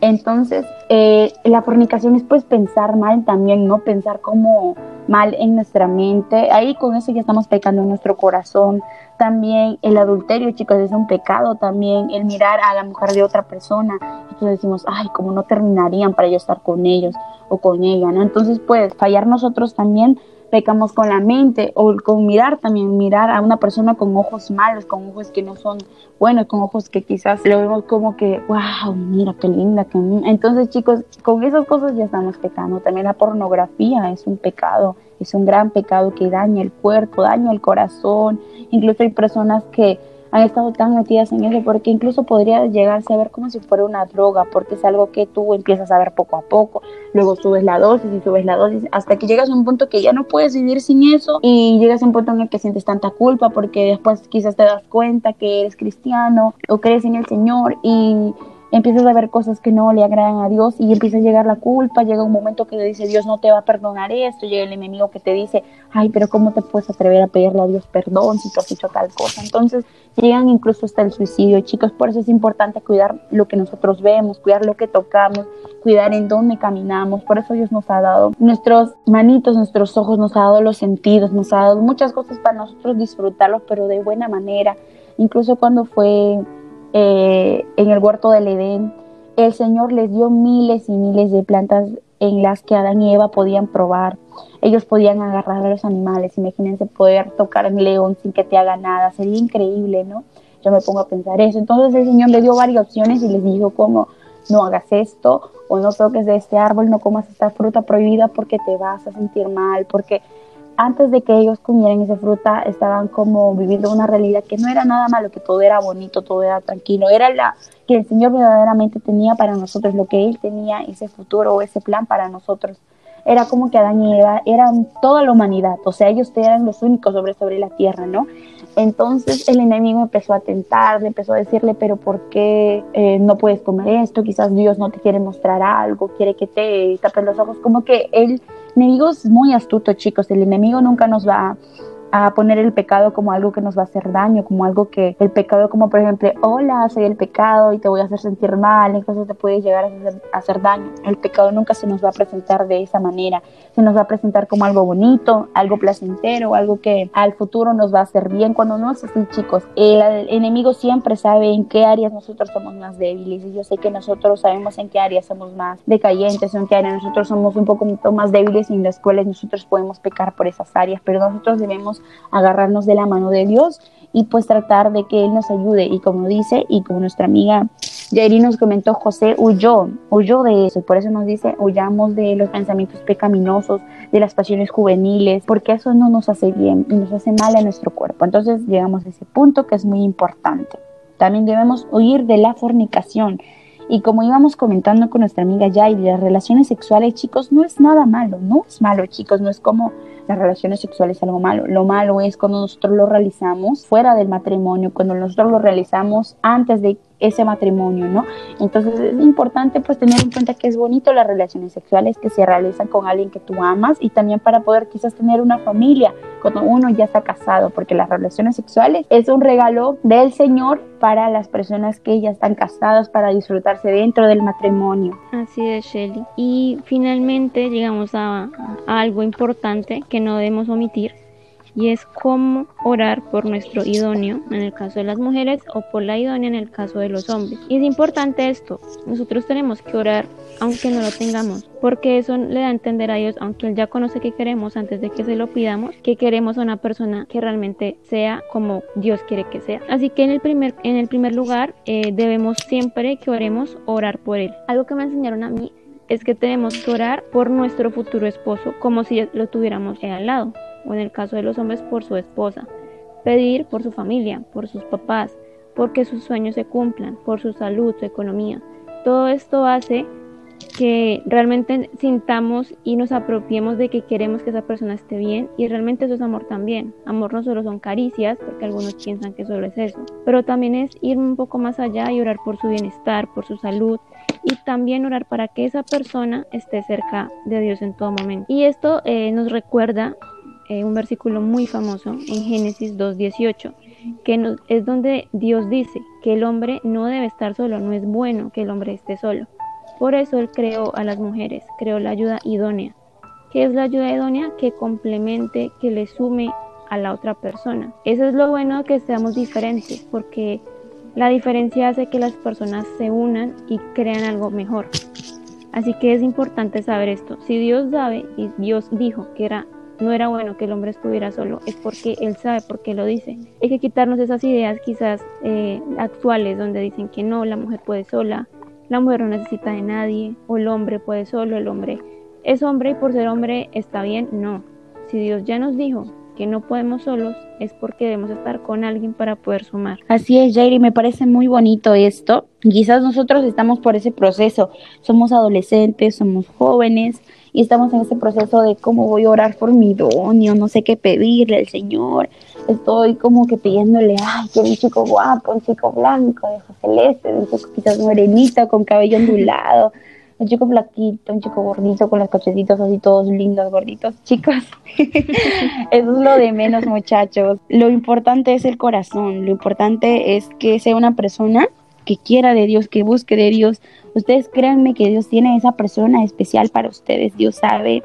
Entonces, eh, la fornicación es pues pensar mal también, no pensar como mal en nuestra mente. Ahí con eso ya estamos pecando en nuestro corazón. También el adulterio, chicos, es un pecado también. El mirar a la mujer de otra persona. Entonces decimos, ay, como no terminarían para yo estar con ellos o con ella, ¿no? Entonces, pues, fallar nosotros también pecamos con la mente o con mirar también, mirar a una persona con ojos malos, con ojos que no son buenos, con ojos que quizás lo vemos como que, wow, mira qué linda. Que... Entonces chicos, con esas cosas ya estamos pecando. También la pornografía es un pecado, es un gran pecado que daña el cuerpo, daña el corazón. Incluso hay personas que han estado tan metidas en eso porque incluso podría llegarse a ver como si fuera una droga porque es algo que tú empiezas a ver poco a poco, luego subes la dosis y subes la dosis hasta que llegas a un punto que ya no puedes vivir sin eso y llegas a un punto en el que sientes tanta culpa porque después quizás te das cuenta que eres cristiano o crees en el Señor y empiezas a ver cosas que no le agradan a Dios y empieza a llegar la culpa, llega un momento que le dice Dios no te va a perdonar esto, llega el enemigo que te dice, ay, pero ¿cómo te puedes atrever a pedirle a Dios perdón si tú has hecho tal cosa? Entonces llegan incluso hasta el suicidio, chicos, por eso es importante cuidar lo que nosotros vemos, cuidar lo que tocamos, cuidar en dónde caminamos, por eso Dios nos ha dado nuestros manitos, nuestros ojos, nos ha dado los sentidos, nos ha dado muchas cosas para nosotros disfrutarlos, pero de buena manera, incluso cuando fue eh, en el huerto del Edén, el Señor les dio miles y miles de plantas en las que Adán y Eva podían probar. Ellos podían agarrar a los animales. Imagínense poder tocar un león sin que te haga nada. Sería increíble, ¿no? Yo me pongo a pensar eso. Entonces el Señor le dio varias opciones y les dijo como no hagas esto o no toques de este árbol, no comas esta fruta prohibida porque te vas a sentir mal, porque antes de que ellos comieran esa fruta, estaban como viviendo una realidad que no era nada malo, que todo era bonito, todo era tranquilo, era la que el Señor verdaderamente tenía para nosotros, lo que Él tenía, ese futuro o ese plan para nosotros. Era como que Adán y Eva eran toda la humanidad, o sea, ellos eran los únicos sobre, sobre la tierra, ¿no? Entonces el enemigo empezó a tentar, le empezó a decirle, pero ¿por qué eh, no puedes comer esto? Quizás Dios no te quiere mostrar algo, quiere que te tapes los ojos, como que él enemigo es muy astuto, chicos. El enemigo nunca nos va a poner el pecado como algo que nos va a hacer daño, como algo que el pecado como por ejemplo, hola, soy el pecado y te voy a hacer sentir mal, incluso te puede llegar a hacer, daño. El pecado nunca se nos va a presentar de esa manera, se nos va a presentar como algo bonito, algo placentero, algo que al futuro nos va a hacer bien. Cuando no es así, chicos, el, enemigo siempre sabe en qué áreas nosotros somos más débiles y yo sé que nosotros sabemos en qué áreas somos más decayentes, en qué áreas nosotros somos un poco más débiles y en las cuales nosotros podemos pecar por esas áreas, pero nosotros debemos agarrarnos de la mano de Dios y pues tratar de que Él nos ayude. Y como dice, y como nuestra amiga Jairi nos comentó, José huyó, huyó de eso. Y por eso nos dice, huyamos de los pensamientos pecaminosos, de las pasiones juveniles, porque eso no nos hace bien y nos hace mal a nuestro cuerpo. Entonces llegamos a ese punto que es muy importante. También debemos huir de la fornicación. Y como íbamos comentando con nuestra amiga Yairi, las relaciones sexuales, chicos, no es nada malo, no es malo, chicos, no es como las relaciones sexuales algo malo. Lo malo es cuando nosotros lo realizamos fuera del matrimonio, cuando nosotros lo realizamos antes de ese matrimonio, ¿no? Entonces es importante pues tener en cuenta que es bonito las relaciones sexuales que se realizan con alguien que tú amas y también para poder quizás tener una familia cuando uno ya está casado, porque las relaciones sexuales es un regalo del Señor para las personas que ya están casadas para disfrutarse dentro del matrimonio. Así es, Shelly. Y finalmente llegamos a, a algo importante que no debemos omitir y es cómo orar por nuestro idóneo en el caso de las mujeres o por la idónea en el caso de los hombres. Y es importante esto, nosotros tenemos que orar aunque no lo tengamos, porque eso le da a entender a Dios, aunque Él ya conoce que queremos antes de que se lo pidamos, que queremos a una persona que realmente sea como Dios quiere que sea. Así que en el primer, en el primer lugar eh, debemos siempre que oremos orar por Él. Algo que me enseñaron a mí es que tenemos que orar por nuestro futuro esposo como si lo tuviéramos al lado o en el caso de los hombres por su esposa. Pedir por su familia, por sus papás, porque sus sueños se cumplan, por su salud, su economía. Todo esto hace que realmente sintamos y nos apropiemos de que queremos que esa persona esté bien y realmente eso es amor también. Amor no solo son caricias, porque algunos piensan que solo es eso, pero también es ir un poco más allá y orar por su bienestar, por su salud y también orar para que esa persona esté cerca de Dios en todo momento. Y esto eh, nos recuerda eh, un versículo muy famoso en Génesis 2.18, que es donde Dios dice que el hombre no debe estar solo, no es bueno que el hombre esté solo. Por eso Él creó a las mujeres, creó la ayuda idónea. ¿Qué es la ayuda idónea? Que complemente, que le sume a la otra persona. Eso es lo bueno que seamos diferentes, porque la diferencia hace que las personas se unan y crean algo mejor. Así que es importante saber esto. Si Dios sabe y Dios dijo que era no era bueno que el hombre estuviera solo, es porque él sabe por qué lo dice. Hay que quitarnos esas ideas quizás eh, actuales donde dicen que no, la mujer puede sola, la mujer no necesita de nadie, o el hombre puede solo, el hombre es hombre y por ser hombre está bien, no. Si Dios ya nos dijo que no podemos solos, es porque debemos estar con alguien para poder sumar. Así es, Jairi, me parece muy bonito esto. Quizás nosotros estamos por ese proceso, somos adolescentes, somos jóvenes y estamos en ese proceso de cómo voy a orar por mi donio, no sé qué pedirle al Señor. Estoy como que pidiéndole, ay, quiero un chico guapo, un chico blanco, de ojos celeste, un chico quizás morenito, con cabello ondulado un chico flaquito, un chico gordito con los cochecitos así todos lindos, gorditos, chicos. Eso es lo de menos, muchachos. Lo importante es el corazón, lo importante es que sea una persona que quiera de Dios, que busque de Dios. Ustedes créanme que Dios tiene esa persona especial para ustedes. Dios sabe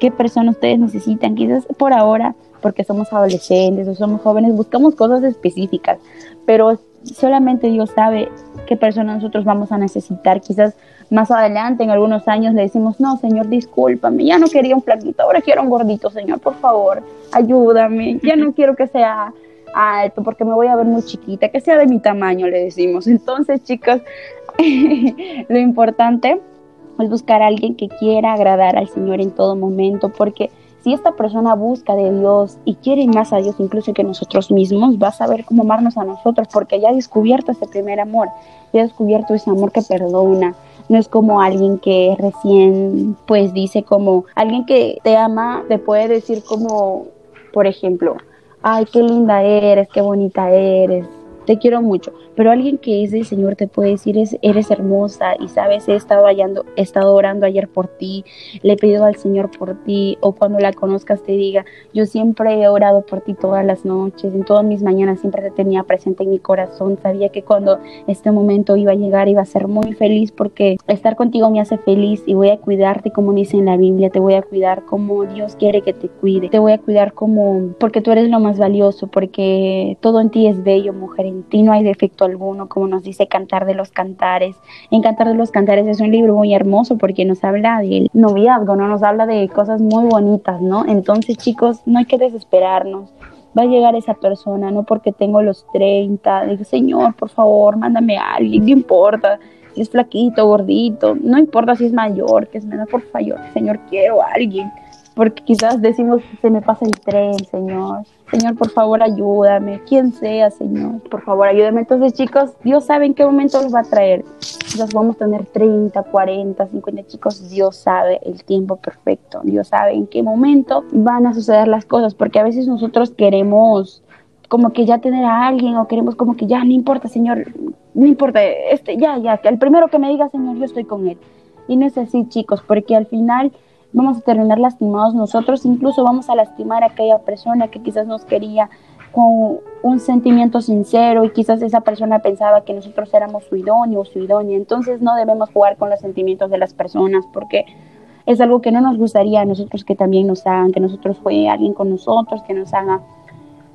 qué persona ustedes necesitan. Quizás por ahora, porque somos adolescentes o somos jóvenes, buscamos cosas específicas, pero solamente Dios sabe qué persona nosotros vamos a necesitar. Quizás más adelante, en algunos años, le decimos, no, Señor, discúlpame, ya no quería un flaquito, ahora quiero un gordito, Señor, por favor, ayúdame, ya no quiero que sea alto porque me voy a ver muy chiquita, que sea de mi tamaño, le decimos. Entonces, chicos, lo importante es buscar a alguien que quiera agradar al Señor en todo momento, porque si esta persona busca de Dios y quiere más a Dios incluso que nosotros mismos, va a saber cómo amarnos a nosotros, porque ya ha descubierto ese primer amor, ya ha descubierto ese amor que perdona. No es como alguien que recién, pues dice como, alguien que te ama, te puede decir como, por ejemplo, ay, qué linda eres, qué bonita eres, te quiero mucho. Pero alguien que es del Señor te puede decir, es, eres hermosa y sabes, he estado, hallando, he estado orando ayer por ti, le he pedido al Señor por ti, o cuando la conozcas te diga, yo siempre he orado por ti todas las noches, en todas mis mañanas siempre te tenía presente en mi corazón, sabía que cuando este momento iba a llegar iba a ser muy feliz porque estar contigo me hace feliz y voy a cuidarte como dice en la Biblia, te voy a cuidar como Dios quiere que te cuide, te voy a cuidar como porque tú eres lo más valioso, porque todo en ti es bello, mujer, en no hay defecto alguno, como nos dice Cantar de los Cantares. En Cantar de los Cantares es un libro muy hermoso porque nos habla del noviazgo, ¿no? Nos habla de cosas muy bonitas, ¿no? Entonces, chicos, no hay que desesperarnos. Va a llegar esa persona, no porque tengo los 30, digo, Señor, por favor, mándame a alguien, no importa si es flaquito, gordito, no importa si es mayor, que es menor, por favor, Señor, quiero a alguien porque quizás decimos, se me pasa el tren, Señor. Señor, por favor, ayúdame. Quien sea, Señor, por favor, ayúdame. Entonces, chicos, Dios sabe en qué momento los va a traer. Quizás vamos a tener 30, 40, 50 chicos. Dios sabe el tiempo perfecto. Dios sabe en qué momento van a suceder las cosas, porque a veces nosotros queremos como que ya tener a alguien o queremos como que ya no importa, Señor, no importa, este, ya, ya, que el primero que me diga, Señor, yo estoy con él. Y no es así, chicos, porque al final vamos a terminar lastimados nosotros, incluso vamos a lastimar a aquella persona que quizás nos quería con un sentimiento sincero y quizás esa persona pensaba que nosotros éramos su idóneo o su idónea. Entonces no debemos jugar con los sentimientos de las personas porque es algo que no nos gustaría a nosotros que también nos hagan, que nosotros fue alguien con nosotros, que nos haga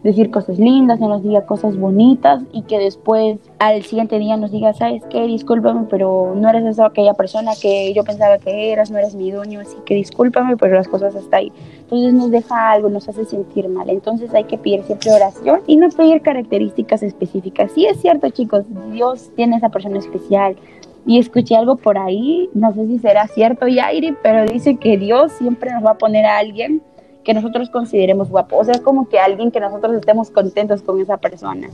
decir cosas lindas, que nos diga cosas bonitas y que después al siguiente día nos diga, ¿sabes qué? Discúlpame, pero no eres esa aquella persona que yo pensaba que eras, no eres mi dueño, así que discúlpame, pero las cosas hasta ahí. Entonces nos deja algo, nos hace sentir mal. Entonces hay que pedir siempre oración y no pedir características específicas. Sí es cierto, chicos, Dios tiene esa persona especial. Y escuché algo por ahí, no sé si será cierto, Yairi, pero dice que Dios siempre nos va a poner a alguien que nosotros consideremos guapo. O sea, es como que alguien que nosotros estemos contentos con esa persona.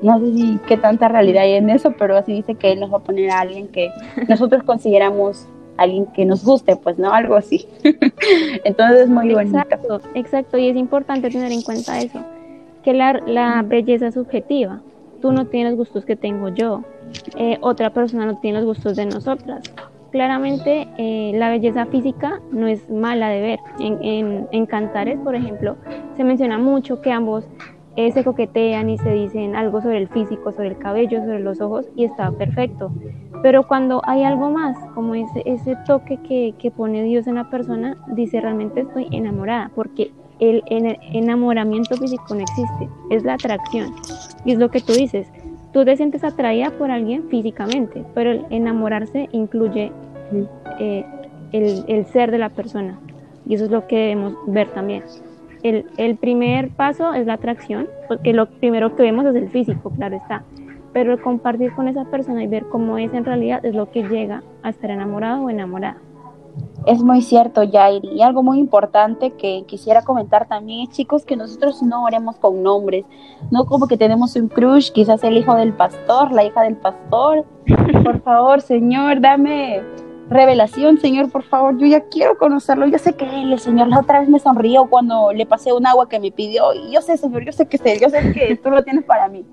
No sé si qué tanta realidad hay en eso, pero así dice que él nos va a poner a alguien que nosotros consideramos alguien que nos guste, pues no, algo así. Entonces es muy bonito. Exacto, exacto, y es importante tener en cuenta eso, que la, la belleza es subjetiva. Tú no tienes gustos que tengo yo, eh, otra persona no tiene los gustos de nosotras claramente eh, la belleza física no es mala de ver. En, en, Cantares, por ejemplo, se menciona mucho que ambos eh, se coquetean y se dicen algo sobre el físico, sobre el cabello, sobre los ojos y está perfecto. Pero cuando hay algo más, como ese, ese toque que, que pone Dios en la persona, dice realmente estoy enamorada, porque el, el enamoramiento físico no existe, es la atracción. Y es lo que tú dices, tú te sientes atraída por alguien físicamente, pero el enamorarse incluye eh, el, ser de la persona. Y eso es lo que debemos ver también. El, el, primer paso es la atracción, porque lo primero que vemos es el físico, claro está. Pero el compartir con esa persona y ver cómo es en realidad es lo que llega a estar enamorado o enamorada. Es muy cierto, Jairi. Y algo muy importante que quisiera comentar también es, chicos, que nosotros no oremos con nombres. No como que tenemos un crush, quizás el hijo del pastor, la hija del pastor. Por favor, Señor, dame revelación, Señor, por favor. Yo ya quiero conocerlo. Yo sé que Él es, Señor. La otra vez me sonrió cuando le pasé un agua que me pidió. Y yo sé, Señor, yo sé que sé, yo sé que tú lo tienes para mí.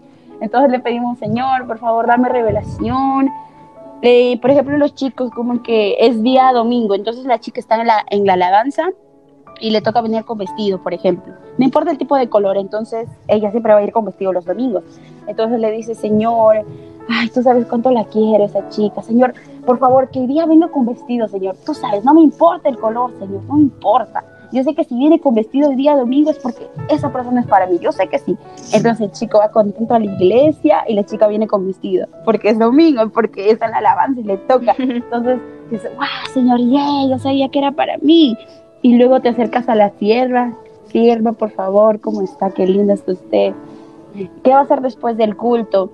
Entonces le pedimos, Señor, por favor, dame revelación eh, por ejemplo, los chicos, como que es día domingo, entonces la chica está en la, en la alabanza y le toca venir con vestido, por ejemplo. No importa el tipo de color, entonces ella siempre va a ir con vestido los domingos. Entonces le dice, Señor, ay, tú sabes cuánto la quiero esa chica, Señor, por favor, que el día venga con vestido, Señor. Tú sabes, no me importa el color, Señor, no me importa. Yo sé que si viene con vestido el día domingo es porque esa persona es para mí. Yo sé que sí. Entonces el chico va contento a la iglesia y la chica viene con vestido porque es domingo, porque está en la alabanza y le toca. Entonces dice, wow, señor, yeah, yo sabía que era para mí. Y luego te acercas a la sierva. Sierva, por favor, ¿cómo está? Qué linda está usted. ¿Qué va a hacer después del culto?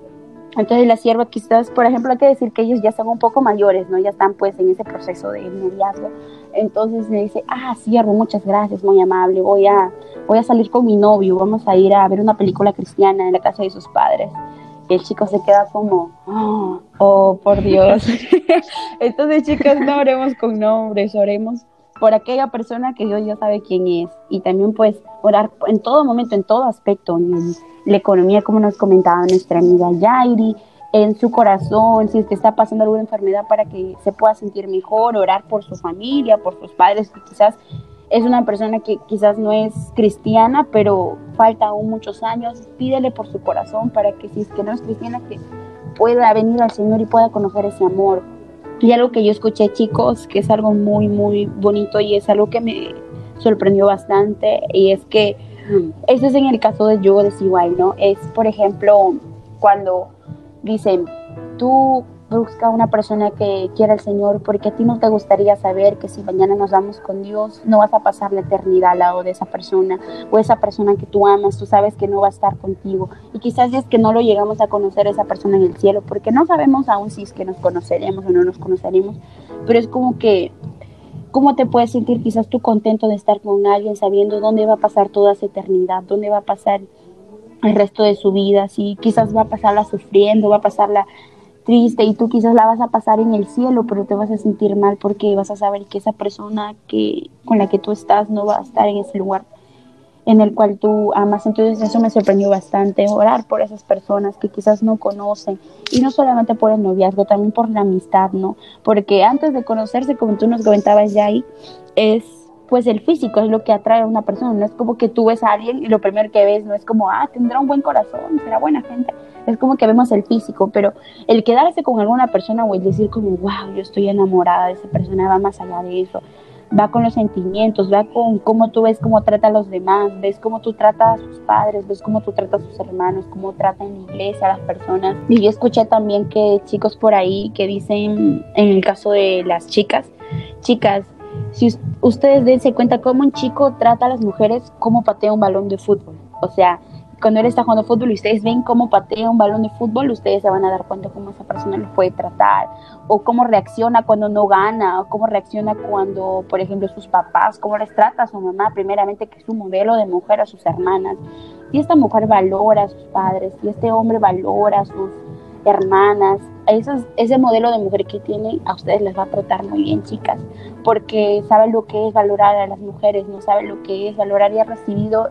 Entonces la sierva quizás, por ejemplo, hay que decir que ellos ya son un poco mayores, ¿no? Ya están pues en ese proceso de noviazgo. Entonces me dice, ah, siervo, muchas gracias, muy amable, voy a, voy a salir con mi novio, vamos a ir a ver una película cristiana en la casa de sus padres. Y el chico se queda como, oh, oh por Dios. Entonces, chicas, no oremos con nombres, oremos por aquella persona que Dios ya sabe quién es. Y también pues orar en todo momento, en todo aspecto, en la economía, como nos comentaba nuestra amiga Yairi, en su corazón, si usted está pasando alguna enfermedad para que se pueda sentir mejor, orar por su familia, por sus padres, que quizás es una persona que quizás no es cristiana, pero falta aún muchos años, pídele por su corazón para que si es que no es cristiana, que pueda venir al Señor y pueda conocer ese amor. Y algo que yo escuché, chicos, que es algo muy, muy bonito y es algo que me sorprendió bastante, y es que, eso es en el caso de yo desigual, ¿no? Es, por ejemplo, cuando dicen, tú busca una persona que quiera al Señor porque a ti no te gustaría saber que si mañana nos vamos con Dios no vas a pasar la eternidad al lado de esa persona o esa persona que tú amas, tú sabes que no va a estar contigo y quizás es que no lo llegamos a conocer esa persona en el cielo porque no sabemos aún si es que nos conoceremos o no nos conoceremos, pero es como que ¿Cómo te puedes sentir quizás tú contento de estar con alguien sabiendo dónde va a pasar toda esa eternidad, dónde va a pasar el resto de su vida? Si quizás va a pasarla sufriendo, va a pasarla triste y tú quizás la vas a pasar en el cielo, pero te vas a sentir mal porque vas a saber que esa persona que con la que tú estás no va a estar en ese lugar en el cual tú amas. Entonces eso me sorprendió bastante, orar por esas personas que quizás no conocen y no solamente por el noviazgo, también por la amistad, ¿no? Porque antes de conocerse, como tú nos comentabas ya ahí, es pues el físico es lo que atrae a una persona, no es como que tú ves a alguien y lo primero que ves no es como, ah, tendrá un buen corazón, será buena gente, es como que vemos el físico, pero el quedarse con alguna persona o el decir como, wow, yo estoy enamorada de esa persona, va más allá de eso, va con los sentimientos, va con cómo tú ves cómo trata a los demás, ves cómo tú tratas a sus padres, ves cómo tú tratas a sus hermanos, cómo trata en la iglesia a las personas. Y yo escuché también que chicos por ahí que dicen, en el caso de las chicas, chicas, si ustedes dense cuenta cómo un chico trata a las mujeres como patea un balón de fútbol. O sea, cuando él está jugando fútbol y ustedes ven cómo patea un balón de fútbol, ustedes se van a dar cuenta cómo esa persona lo puede tratar, o cómo reacciona cuando no gana, o cómo reacciona cuando, por ejemplo, sus papás, cómo les trata a su mamá, primeramente que es su modelo de mujer, a sus hermanas. Y esta mujer valora a sus padres, y este hombre valora a sus hermanas, ese modelo de mujer que tiene, a ustedes les va a tratar muy bien, chicas, porque sabe lo que es valorar a las mujeres, no sabe lo que es valorar y ha recibido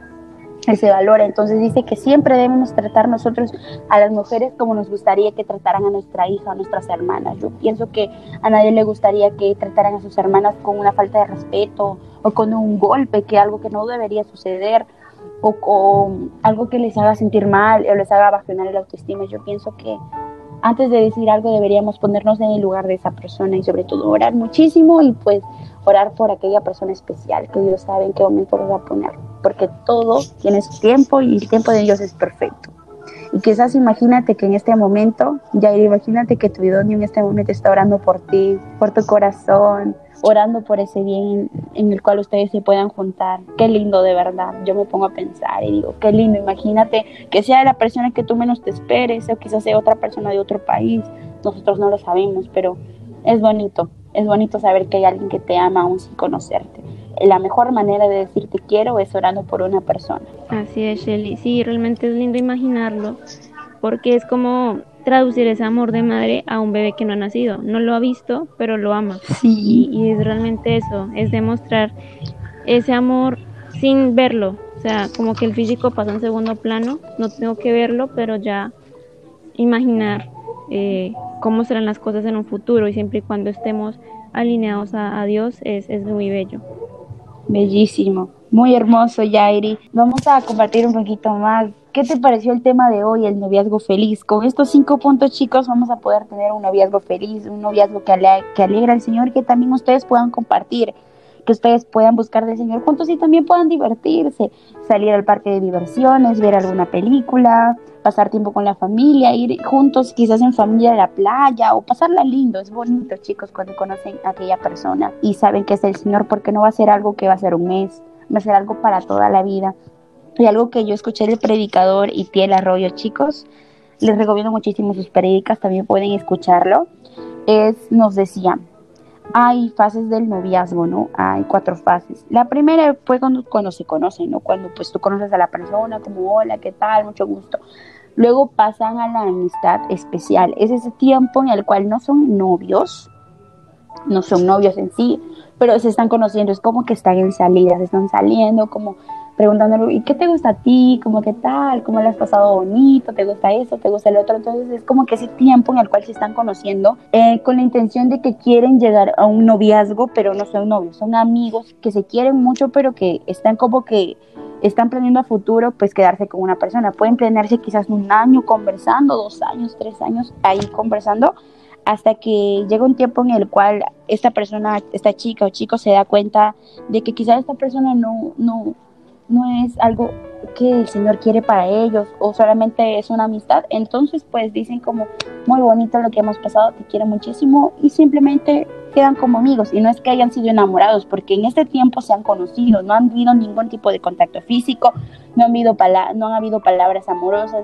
se valora. Entonces dice que siempre debemos tratar nosotros a las mujeres como nos gustaría que trataran a nuestra hija, a nuestras hermanas. Yo pienso que a nadie le gustaría que trataran a sus hermanas con una falta de respeto o con un golpe, que algo que no debería suceder o con algo que les haga sentir mal o les haga bajar el autoestima. Yo pienso que antes de decir algo deberíamos ponernos en el lugar de esa persona y sobre todo orar muchísimo y pues orar por aquella persona especial que Dios sabe en qué momento lo va a poner, porque todo tiene su tiempo y el tiempo de Dios es perfecto. Y quizás imagínate que en este momento, ya imagínate que tu idóneo en este momento está orando por ti, por tu corazón, orando por ese bien en el cual ustedes se puedan juntar. Qué lindo de verdad. Yo me pongo a pensar y digo, qué lindo. Imagínate que sea la persona que tú menos te esperes o quizás sea otra persona de otro país. Nosotros no lo sabemos, pero es bonito. Es bonito saber que hay alguien que te ama aún sin conocerte. La mejor manera de decir te quiero es orando por una persona. Así es, Shelly. Sí, realmente es lindo imaginarlo porque es como traducir ese amor de madre a un bebé que no ha nacido. No lo ha visto, pero lo ama. Sí. Y, es realmente eso, es demostrar ese amor sin verlo. O sea, como que el físico pasa en segundo plano, no tengo que verlo, pero ya imaginar eh, cómo serán las cosas en un futuro y siempre y cuando estemos alineados a, a Dios es, es muy bello. Bellísimo, muy hermoso, Yairi. Vamos a compartir un poquito más ¿Qué te pareció el tema de hoy, el noviazgo feliz? Con estos cinco puntos, chicos, vamos a poder tener un noviazgo feliz, un noviazgo que, que alegra al Señor, que también ustedes puedan compartir, que ustedes puedan buscar del Señor juntos y también puedan divertirse, salir al parque de diversiones, ver alguna película, pasar tiempo con la familia, ir juntos quizás en familia a la playa o pasarla lindo. Es bonito, chicos, cuando conocen a aquella persona y saben que es el Señor porque no va a ser algo que va a ser un mes, va a ser algo para toda la vida. Y algo que yo escuché del predicador y Tiel Arroyo, chicos, les recomiendo muchísimo sus predicas, también pueden escucharlo. Es, nos decía, hay fases del noviazgo, ¿no? Hay cuatro fases. La primera fue cuando, cuando se conocen, ¿no? Cuando pues tú conoces a la persona, como hola, ¿qué tal? Mucho gusto. Luego pasan a la amistad especial. Es ese tiempo en el cual no son novios, no son novios en sí, pero se están conociendo. Es como que están en salidas, están saliendo, como preguntándole, ¿y qué te gusta a ti? ¿Cómo qué tal? ¿Cómo le has pasado bonito? ¿Te gusta eso? ¿Te gusta el otro? Entonces es como que ese tiempo en el cual se están conociendo eh, con la intención de que quieren llegar a un noviazgo, pero no son novios, son amigos que se quieren mucho, pero que están como que están planeando a futuro pues quedarse con una persona. Pueden planearse quizás un año conversando, dos años, tres años ahí conversando hasta que llega un tiempo en el cual esta persona, esta chica o chico se da cuenta de que quizás esta persona no, no, no es algo que el Señor quiere para ellos o solamente es una amistad, entonces pues dicen como muy bonito lo que hemos pasado, te quiero muchísimo y simplemente quedan como amigos y no es que hayan sido enamorados porque en este tiempo se han conocido, no han habido ningún tipo de contacto físico, no han habido, no han habido palabras amorosas,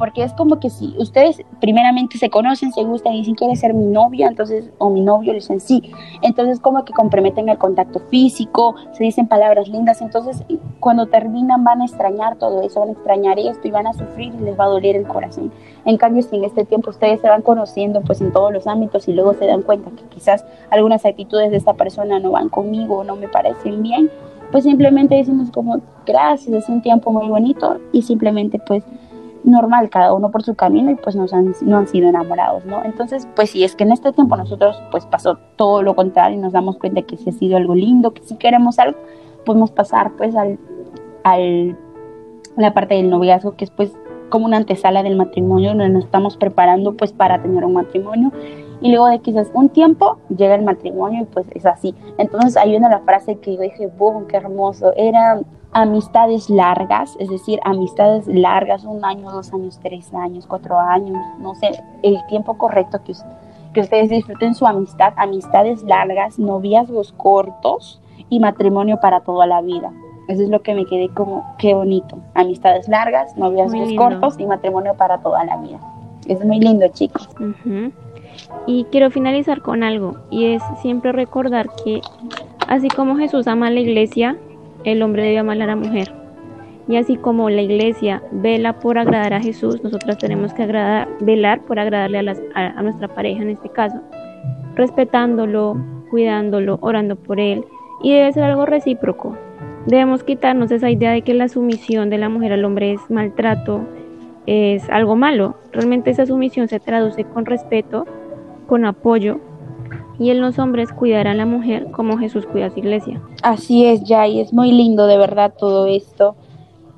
porque es como que si ustedes primeramente se conocen, se gustan y dicen, ¿quieres ser mi novia? Entonces, o mi novio, le dicen sí. Entonces, como que comprometen el contacto físico, se dicen palabras lindas, entonces cuando terminan van a extrañar todo eso, van a extrañar esto y van a sufrir y les va a doler el corazón. En cambio, si en este tiempo ustedes se van conociendo pues en todos los ámbitos y luego se dan cuenta que quizás algunas actitudes de esta persona no van conmigo no me parecen bien, pues simplemente decimos como gracias, es un tiempo muy bonito y simplemente pues normal, cada uno por su camino y pues nos han, no han sido enamorados, ¿no? Entonces, pues si es que en este tiempo nosotros pues pasó todo lo contrario y nos damos cuenta que si ha sido algo lindo, que si queremos algo, podemos pasar pues al, al la parte del noviazgo que es pues como una antesala del matrimonio, donde nos estamos preparando pues para tener un matrimonio y luego de quizás un tiempo llega el matrimonio y pues es así. Entonces hay una la frase que yo dije, boom, qué hermoso, era amistades largas, es decir, amistades largas, un año, dos años, tres años, cuatro años, no sé, el tiempo correcto que, que ustedes disfruten su amistad, amistades largas, noviazgos cortos y matrimonio para toda la vida. Eso es lo que me quedé como, qué bonito. Amistades largas, noviazgos cortos y matrimonio para toda la vida. Es muy lindo, chicos. Y quiero finalizar con algo, y es siempre recordar que así como Jesús ama a la iglesia, el hombre debe amar a la mujer. Y así como la iglesia vela por agradar a Jesús, nosotras tenemos que velar por agradarle a, a nuestra pareja en este caso, respetándolo, cuidándolo, orando por él. Y debe ser algo recíproco. Debemos quitarnos esa idea de que la sumisión de la mujer al hombre es maltrato, es algo malo. Realmente esa sumisión se traduce con respeto, con apoyo y en los hombres cuidar a la mujer como Jesús cuida a su iglesia. Así es, ya, y es muy lindo de verdad todo esto.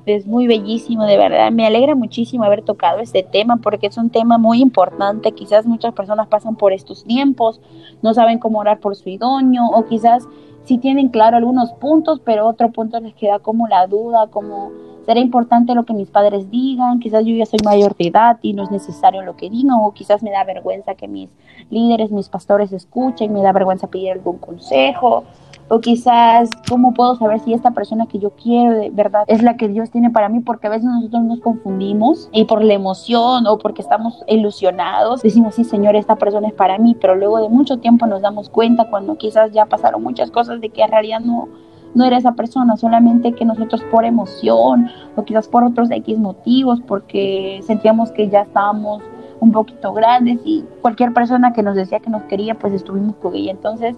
Es muy bellísimo, de verdad. Me alegra muchísimo haber tocado este tema porque es un tema muy importante. Quizás muchas personas pasan por estos tiempos, no saben cómo orar por su idóneo o quizás sí tienen claro algunos puntos, pero otro punto les queda como la duda, como será importante lo que mis padres digan, quizás yo ya soy mayor de edad y no es necesario lo que digan, o quizás me da vergüenza que mis líderes, mis pastores escuchen, me da vergüenza pedir algún consejo, o quizás cómo puedo saber si esta persona que yo quiero de verdad es la que Dios tiene para mí, porque a veces nosotros nos confundimos y por la emoción o porque estamos ilusionados decimos, sí Señor, esta persona es para mí, pero luego de mucho tiempo nos damos cuenta cuando quizás ya pasaron muchas cosas de que en realidad no no era esa persona, solamente que nosotros por emoción o quizás por otros X motivos, porque sentíamos que ya estábamos un poquito grandes y cualquier persona que nos decía que nos quería, pues estuvimos con ella. Entonces,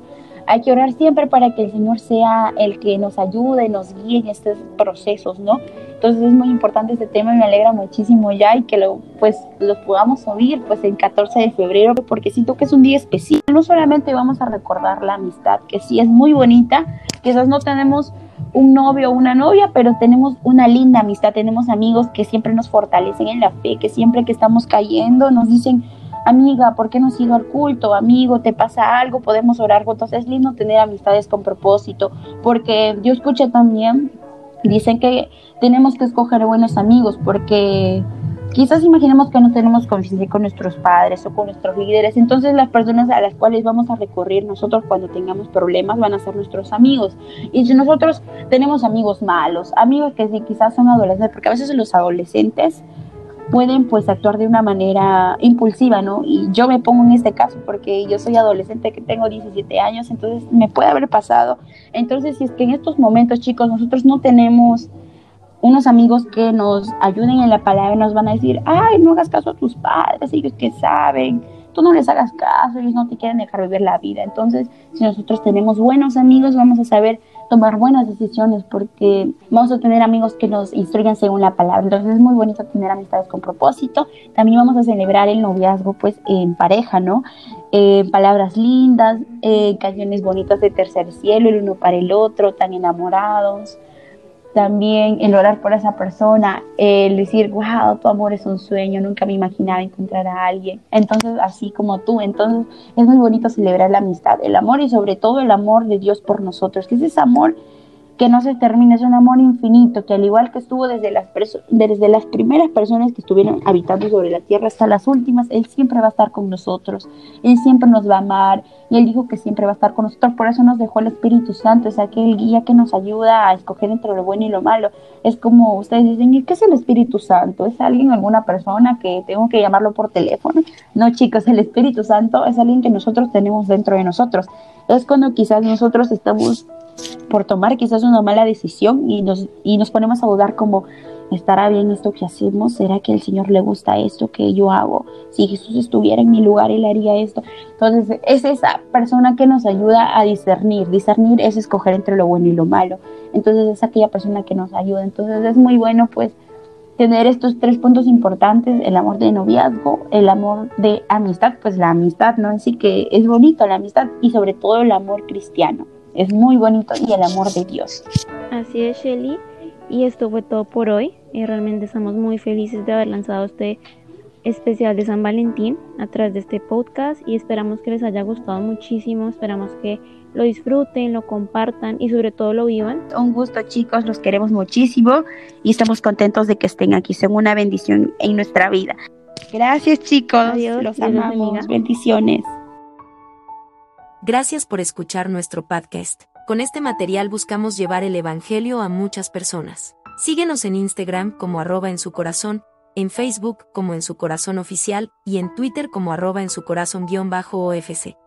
hay que orar siempre para que el Señor sea el que nos ayude, nos guíe en estos procesos, ¿no? Entonces es muy importante este tema y me alegra muchísimo ya y que lo, pues, lo podamos oír pues el 14 de febrero porque siento que es un día especial. No solamente vamos a recordar la amistad, que sí es muy bonita, quizás no tenemos un novio o una novia, pero tenemos una linda amistad, tenemos amigos que siempre nos fortalecen en la fe, que siempre que estamos cayendo nos dicen, amiga, ¿por qué no has ido al culto? Amigo, ¿te pasa algo? Podemos orar juntos. Es lindo tener amistades con propósito, porque yo escuché también, dicen que tenemos que escoger buenos amigos, porque quizás imaginemos que no tenemos confianza con nuestros padres o con nuestros líderes, entonces las personas a las cuales vamos a recurrir nosotros cuando tengamos problemas van a ser nuestros amigos. Y si nosotros tenemos amigos malos, amigos que sí, quizás son adolescentes, porque a veces los adolescentes pueden pues actuar de una manera impulsiva, ¿no? Y yo me pongo en este caso porque yo soy adolescente que tengo 17 años, entonces me puede haber pasado. Entonces, si es que en estos momentos, chicos, nosotros no tenemos unos amigos que nos ayuden en la palabra, nos van a decir, ay, no hagas caso a tus padres, ellos que saben, tú no les hagas caso, ellos no te quieren dejar vivir la vida. Entonces, si nosotros tenemos buenos amigos, vamos a saber tomar buenas decisiones porque vamos a tener amigos que nos instruyan según la palabra. Entonces es muy bonito tener amistades con propósito. También vamos a celebrar el noviazgo pues en pareja, ¿no? Eh, palabras lindas, eh, canciones bonitas de tercer cielo, el uno para el otro, tan enamorados también el orar por esa persona, el decir, wow, tu amor es un sueño, nunca me imaginaba encontrar a alguien. Entonces, así como tú, entonces es muy bonito celebrar la amistad, el amor y sobre todo el amor de Dios por nosotros, que es ese amor que no se termine, es un amor infinito, que al igual que estuvo desde las, desde las primeras personas que estuvieron habitando sobre la tierra hasta las últimas, Él siempre va a estar con nosotros, Él siempre nos va a amar y Él dijo que siempre va a estar con nosotros, por eso nos dejó el Espíritu Santo, es aquel guía que nos ayuda a escoger entre lo bueno y lo malo. Es como ustedes dicen, ¿y qué es el Espíritu Santo? ¿Es alguien, alguna persona que tengo que llamarlo por teléfono? No, chicos, el Espíritu Santo es alguien que nosotros tenemos dentro de nosotros. Es cuando quizás nosotros estamos por tomar quizás una mala decisión y nos, y nos ponemos a dudar como, ¿estará bien esto que hacemos? ¿Será que al Señor le gusta esto que yo hago? Si Jesús estuviera en mi lugar, Él haría esto. Entonces, es esa persona que nos ayuda a discernir. Discernir es escoger entre lo bueno y lo malo. Entonces, es aquella persona que nos ayuda. Entonces, es muy bueno, pues, tener estos tres puntos importantes, el amor de noviazgo, el amor de amistad, pues la amistad, ¿no? Así que es bonito la amistad y sobre todo el amor cristiano es muy bonito y el amor de Dios. Así es, Shelly. Y esto fue todo por hoy. Y realmente estamos muy felices de haber lanzado este especial de San Valentín a través de este podcast y esperamos que les haya gustado muchísimo. Esperamos que lo disfruten, lo compartan y sobre todo lo vivan. Un gusto chicos, los queremos muchísimo y estamos contentos de que estén aquí. Son una bendición en nuestra vida. Gracias chicos, Adiós, los amamos. Bendiciones. Gracias por escuchar nuestro podcast. Con este material buscamos llevar el Evangelio a muchas personas. Síguenos en Instagram como arroba en su corazón, en Facebook como en su corazón oficial y en Twitter como arroba en su corazón guion bajo OFC.